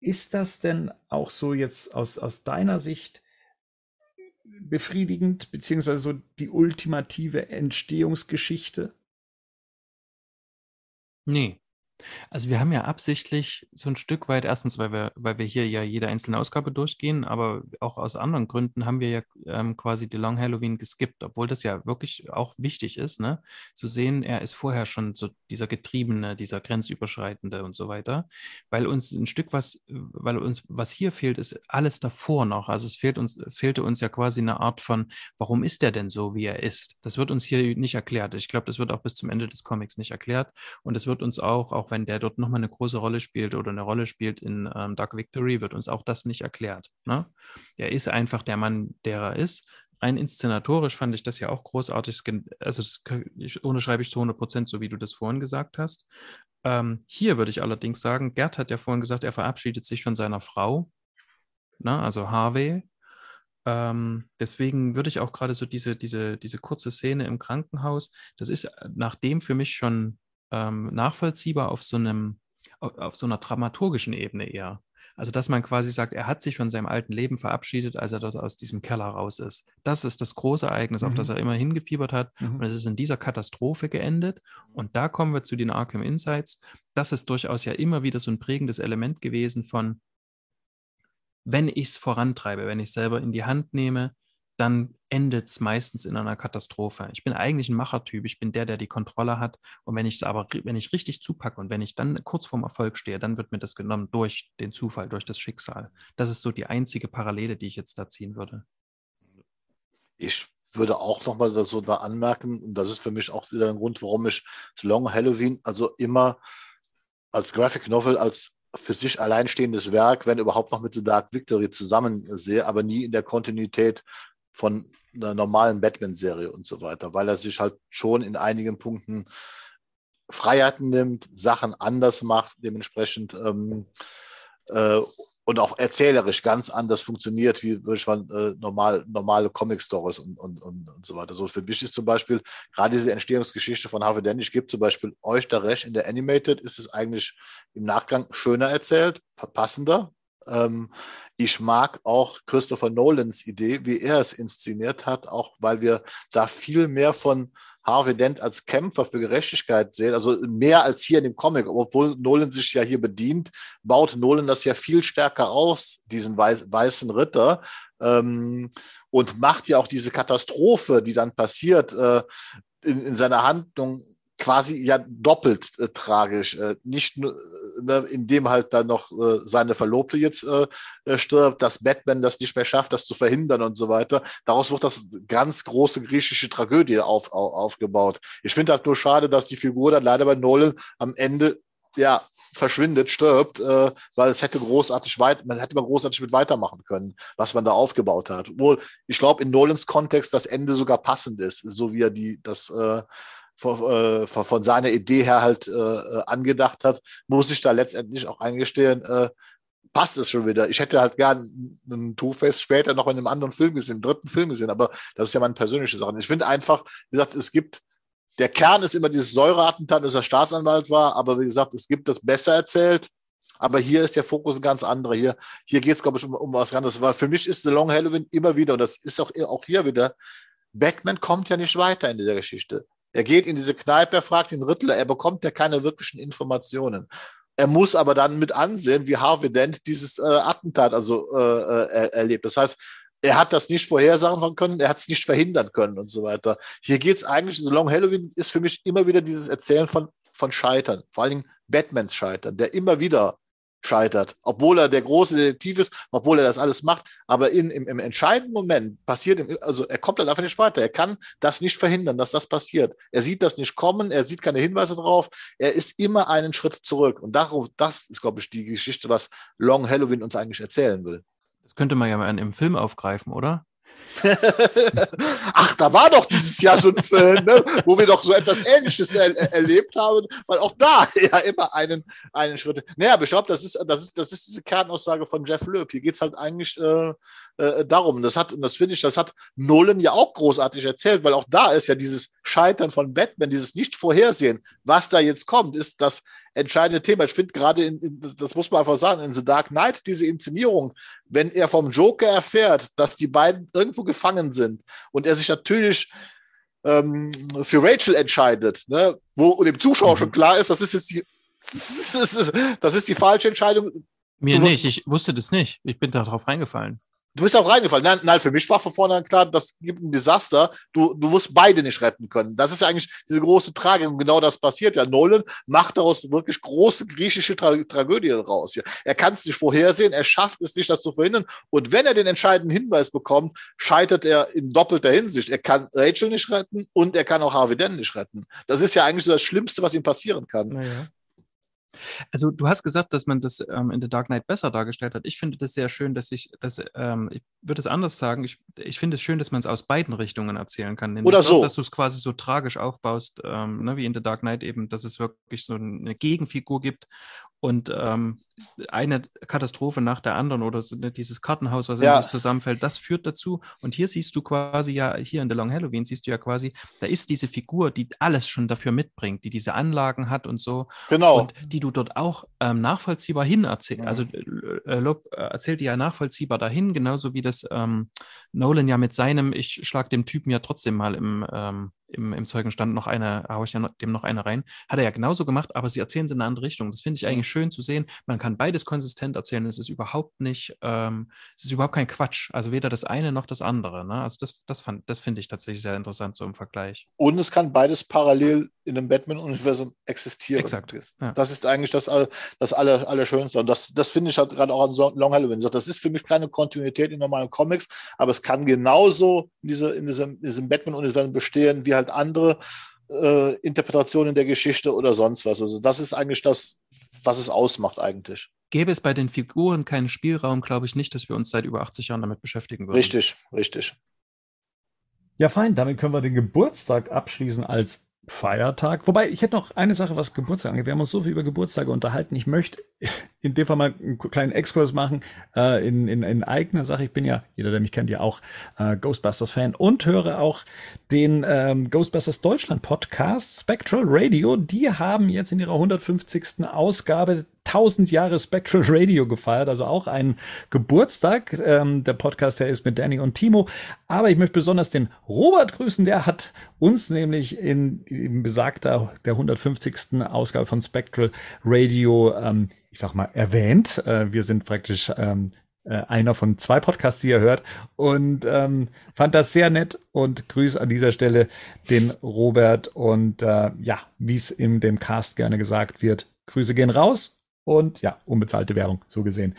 [SPEAKER 1] Ist das denn auch so jetzt aus, aus deiner Sicht befriedigend, beziehungsweise so die ultimative Entstehungsgeschichte?
[SPEAKER 3] Nee. Also wir haben ja absichtlich so ein Stück weit, erstens, weil wir, weil wir hier ja jede einzelne Ausgabe durchgehen, aber auch aus anderen Gründen haben wir ja ähm, quasi die Long Halloween geskippt, obwohl das ja wirklich auch wichtig ist, ne? Zu sehen, er ist vorher schon so dieser Getriebene, dieser Grenzüberschreitende und so weiter. Weil uns ein Stück was, weil uns, was hier fehlt, ist alles davor noch. Also es fehlt uns, fehlte uns ja quasi eine Art von, warum ist er denn so, wie er ist? Das wird uns hier nicht erklärt. Ich glaube, das wird auch bis zum Ende des Comics nicht erklärt. Und es wird uns auch, auch wenn der dort nochmal eine große Rolle spielt oder eine Rolle spielt in ähm, Dark Victory, wird uns auch das nicht erklärt. Ne? Er ist einfach der Mann, der er ist. Rein inszenatorisch fand ich das ja auch großartig. Also das unterschreibe ich zu 100 Prozent, so wie du das vorhin gesagt hast. Ähm, hier würde ich allerdings sagen, Gerd hat ja vorhin gesagt, er verabschiedet sich von seiner Frau, ne? also Harvey. Ähm, deswegen würde ich auch gerade so diese, diese, diese kurze Szene im Krankenhaus, das ist äh, nachdem für mich schon ähm, nachvollziehbar auf so einem, auf, auf so einer dramaturgischen Ebene eher. Also, dass man quasi sagt, er hat sich von seinem alten Leben verabschiedet, als er dort aus diesem Keller raus ist. Das ist das große Ereignis, mhm. auf das er immer hingefiebert hat. Mhm. Und es ist in dieser Katastrophe geendet. Und da kommen wir zu den Arkham Insights. Das ist durchaus ja immer wieder so ein prägendes Element gewesen von, wenn ich es vorantreibe, wenn ich es selber in die Hand nehme, dann endet es meistens in einer Katastrophe. Ich bin eigentlich ein Machertyp, ich bin der, der die Kontrolle hat. Und wenn ich es aber, wenn ich richtig zupacke und wenn ich dann kurz vorm Erfolg stehe, dann wird mir das genommen durch den Zufall, durch das Schicksal. Das ist so die einzige Parallele, die ich jetzt da ziehen würde.
[SPEAKER 2] Ich würde auch nochmal so da anmerken, und das ist für mich auch wieder ein Grund, warum ich das Long Halloween also immer als Graphic Novel als für sich alleinstehendes Werk, wenn überhaupt noch mit The Dark Victory zusammen sehe, aber nie in der Kontinuität von einer normalen Batman-Serie und so weiter, weil er sich halt schon in einigen Punkten Freiheiten nimmt, Sachen anders macht, dementsprechend ähm, äh, und auch erzählerisch ganz anders funktioniert, wie würde ich mal, äh, normal, normale Comic-Stories und, und, und, und so weiter. So für mich ist zum Beispiel gerade diese Entstehungsgeschichte von Harvey Dent, ich gebe zum Beispiel euch da recht, in der Animated ist es eigentlich im Nachgang schöner erzählt, passender, ich mag auch Christopher Nolans Idee, wie er es inszeniert hat, auch weil wir da viel mehr von Harvey Dent als Kämpfer für Gerechtigkeit sehen, also mehr als hier in dem Comic. Obwohl Nolan sich ja hier bedient, baut Nolan das ja viel stärker aus, diesen weißen Ritter, ähm, und macht ja auch diese Katastrophe, die dann passiert, äh, in, in seiner Handlung quasi ja doppelt äh, tragisch. Äh, nicht nur, äh, ne, indem halt dann noch äh, seine Verlobte jetzt äh, äh, stirbt, dass Batman das nicht mehr schafft, das zu verhindern und so weiter. Daraus wird das ganz große griechische Tragödie auf, auf, aufgebaut. Ich finde halt nur schade, dass die Figur dann leider bei Nolan am Ende ja verschwindet, stirbt, äh, weil es hätte großartig weit, man hätte mal großartig mit weitermachen können, was man da aufgebaut hat. Obwohl, ich glaube, in Nolans Kontext das Ende sogar passend ist, so wie er die, das äh, von, äh, von seiner Idee her halt äh, äh, angedacht hat, muss ich da letztendlich auch eingestehen, passt es schon wieder. Ich hätte halt gern einen Two-Face später noch in einem anderen Film gesehen, einen dritten Film gesehen, aber das ist ja meine persönliche Sache. Ich finde einfach, wie gesagt, es gibt, der Kern ist immer dieses Säureattentat, dass er Staatsanwalt war, aber wie gesagt, es gibt das besser erzählt. Aber hier ist der Fokus ein ganz anderer. Hier, hier geht es, glaube ich, um, um was anderes. Weil für mich ist The Long Halloween immer wieder, und das ist auch, auch hier wieder, Batman kommt ja nicht weiter in dieser Geschichte. Er geht in diese Kneipe, er fragt den Rittler, er bekommt ja keine wirklichen Informationen. Er muss aber dann mit ansehen, wie Harvey Dent dieses äh, Attentat also äh, äh, erlebt. Das heißt, er hat das nicht vorhersagen können, er hat es nicht verhindern können und so weiter. Hier geht es eigentlich, so Long Halloween ist für mich immer wieder dieses Erzählen von, von Scheitern, vor allen Dingen Batmans Scheitern, der immer wieder scheitert, obwohl er der große Detektiv ist, obwohl er das alles macht. Aber in, im, im entscheidenden Moment passiert, ihm, also er kommt dann einfach nicht weiter. Er kann das nicht verhindern, dass das passiert. Er sieht das nicht kommen, er sieht keine Hinweise drauf. Er ist immer einen Schritt zurück. Und darauf, das ist, glaube ich, die Geschichte, was Long Halloween uns eigentlich erzählen will.
[SPEAKER 3] Das könnte man ja mal im Film aufgreifen, oder?
[SPEAKER 2] Ach, da war doch dieses Jahr so ein Film, ne, wo wir doch so etwas Ähnliches er erlebt haben, weil auch da ja immer einen, einen Schritt. Naja, aber ich glaube, das ist, das, ist, das ist diese Kernaussage von Jeff Loeb. Hier geht es halt eigentlich äh, äh, darum. Das hat, und das finde ich, das hat Nolan ja auch großartig erzählt, weil auch da ist ja dieses Scheitern von Batman, dieses Nicht-Vorhersehen, was da jetzt kommt, ist das entscheidende Thema. Ich finde gerade, in, in, das muss man einfach sagen, in The Dark Knight, diese Inszenierung, wenn er vom Joker erfährt, dass die beiden irgendwo gefangen sind und er sich natürlich ähm, für Rachel entscheidet, ne, wo dem Zuschauer mhm. schon klar ist, das ist jetzt die, das ist, das ist die falsche Entscheidung.
[SPEAKER 3] Mir du nicht, ich wusste das nicht. Ich bin darauf reingefallen.
[SPEAKER 2] Du bist auch reingefallen. Nein, nein, für mich war von vornherein klar, das gibt ein Desaster. Du, du wirst beide nicht retten können. Das ist ja eigentlich diese große Tragik. Und genau das passiert ja. Nolan macht daraus wirklich große griechische Tra Tragödie raus. Ja. Er kann es nicht vorhersehen. Er schafft es nicht, das zu verhindern. Und wenn er den entscheidenden Hinweis bekommt, scheitert er in doppelter Hinsicht. Er kann Rachel nicht retten und er kann auch Harvey Dent nicht retten. Das ist ja eigentlich so das Schlimmste, was ihm passieren kann.
[SPEAKER 3] Naja. Also du hast gesagt, dass man das ähm, in The Dark Knight besser dargestellt hat. Ich finde das sehr schön, dass ich, dass, ähm, ich würde es anders sagen, ich, ich finde es schön, dass man es aus beiden Richtungen erzählen kann.
[SPEAKER 2] Nämlich Oder so.
[SPEAKER 3] Auch, dass du es quasi so tragisch aufbaust, ähm, ne, wie in The Dark Knight eben, dass es wirklich so eine Gegenfigur gibt und ähm, eine Katastrophe nach der anderen oder so, ne, dieses Kartenhaus, was ja. zusammenfällt, das führt dazu. Und hier siehst du quasi ja, hier in The Long Halloween siehst du ja quasi, da ist diese Figur, die alles schon dafür mitbringt, die diese Anlagen hat und so.
[SPEAKER 2] Genau.
[SPEAKER 3] Und die du dort auch ähm, nachvollziehbar hin erzählst. Mhm. Also äh, Lob äh, erzählt die ja nachvollziehbar dahin, genauso wie das ähm, Nolan ja mit seinem, ich schlag dem Typen ja trotzdem mal im, ähm, im, im Zeugenstand noch eine, haue ich dem noch eine rein. Hat er ja genauso gemacht, aber sie erzählen es in eine andere Richtung. Das finde ich eigentlich schön zu sehen. Man kann beides konsistent erzählen. Es ist überhaupt nicht, ähm, es ist überhaupt kein Quatsch. Also weder das eine noch das andere. Ne? Also das, das, das finde ich tatsächlich sehr interessant so im Vergleich.
[SPEAKER 2] Und es kann beides parallel in einem Batman-Universum existieren.
[SPEAKER 3] Exakt.
[SPEAKER 2] Ja. Das ist eigentlich das, das Aller, Allerschönste. Und das, das finde ich halt gerade auch an Long Halloween. Das ist für mich keine Kontinuität in normalen Comics, aber es kann genauso in, diese, in diesem, diesem Batman-Universum bestehen, wie halt andere äh, Interpretationen der Geschichte oder sonst was. Also das ist eigentlich das, was es ausmacht eigentlich.
[SPEAKER 3] Gäbe es bei den Figuren keinen Spielraum, glaube ich nicht, dass wir uns seit über 80 Jahren damit beschäftigen würden.
[SPEAKER 2] Richtig, richtig.
[SPEAKER 1] Ja, fein. Damit können wir den Geburtstag abschließen als Feiertag. Wobei, ich hätte noch eine Sache, was Geburtstag angeht. Wir haben uns so viel über Geburtstage unterhalten. Ich möchte in dem Fall mal einen kleinen Exkurs machen äh, in, in, in eigener Sache. Ich bin ja, jeder, der mich kennt, ja auch äh, Ghostbusters-Fan und höre auch den ähm, Ghostbusters Deutschland Podcast Spectral Radio. Die haben jetzt in ihrer 150. Ausgabe 1000 Jahre Spectral Radio gefeiert, also auch ein Geburtstag. Ähm, der Podcast, der ist mit Danny und Timo. Aber ich möchte besonders den Robert grüßen. Der hat uns nämlich in, in besagter der 150. Ausgabe von Spectral Radio, ähm, ich sag mal, erwähnt. Äh, wir sind praktisch ähm, äh, einer von zwei Podcasts, die ihr hört und ähm, fand das sehr nett und grüße an dieser Stelle den Robert und äh, ja, wie es in dem Cast gerne gesagt wird, Grüße gehen raus und ja, unbezahlte Werbung, so gesehen.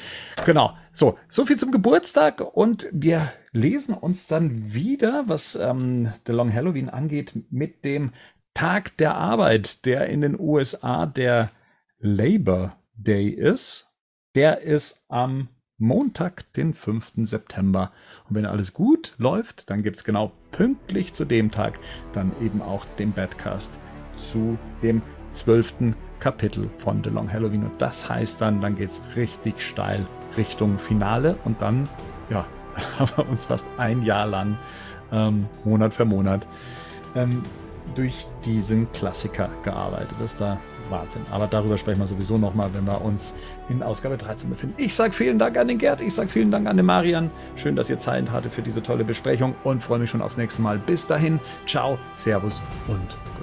[SPEAKER 1] Genau. So, so viel zum Geburtstag und wir lesen uns dann wieder, was ähm, The Long Halloween angeht, mit dem Tag der Arbeit, der in den USA der Labor Day ist. Der ist am Montag, den 5. September. Und wenn alles gut läuft, dann gibt's genau pünktlich zu dem Tag dann eben auch den Badcast zu dem 12. Kapitel von The Long Halloween. Und das heißt dann, dann geht es richtig steil Richtung Finale und dann, ja, dann haben wir uns fast ein Jahr lang, ähm, Monat für Monat, ähm, durch diesen Klassiker gearbeitet. Das ist da Wahnsinn. Aber darüber sprechen wir sowieso nochmal, wenn wir uns in Ausgabe 13 befinden. Ich sage vielen Dank an den Gerd, ich sage vielen Dank an den Marian. Schön, dass ihr Zeit hattet für diese tolle Besprechung und freue mich schon aufs nächste Mal. Bis dahin, ciao, Servus und.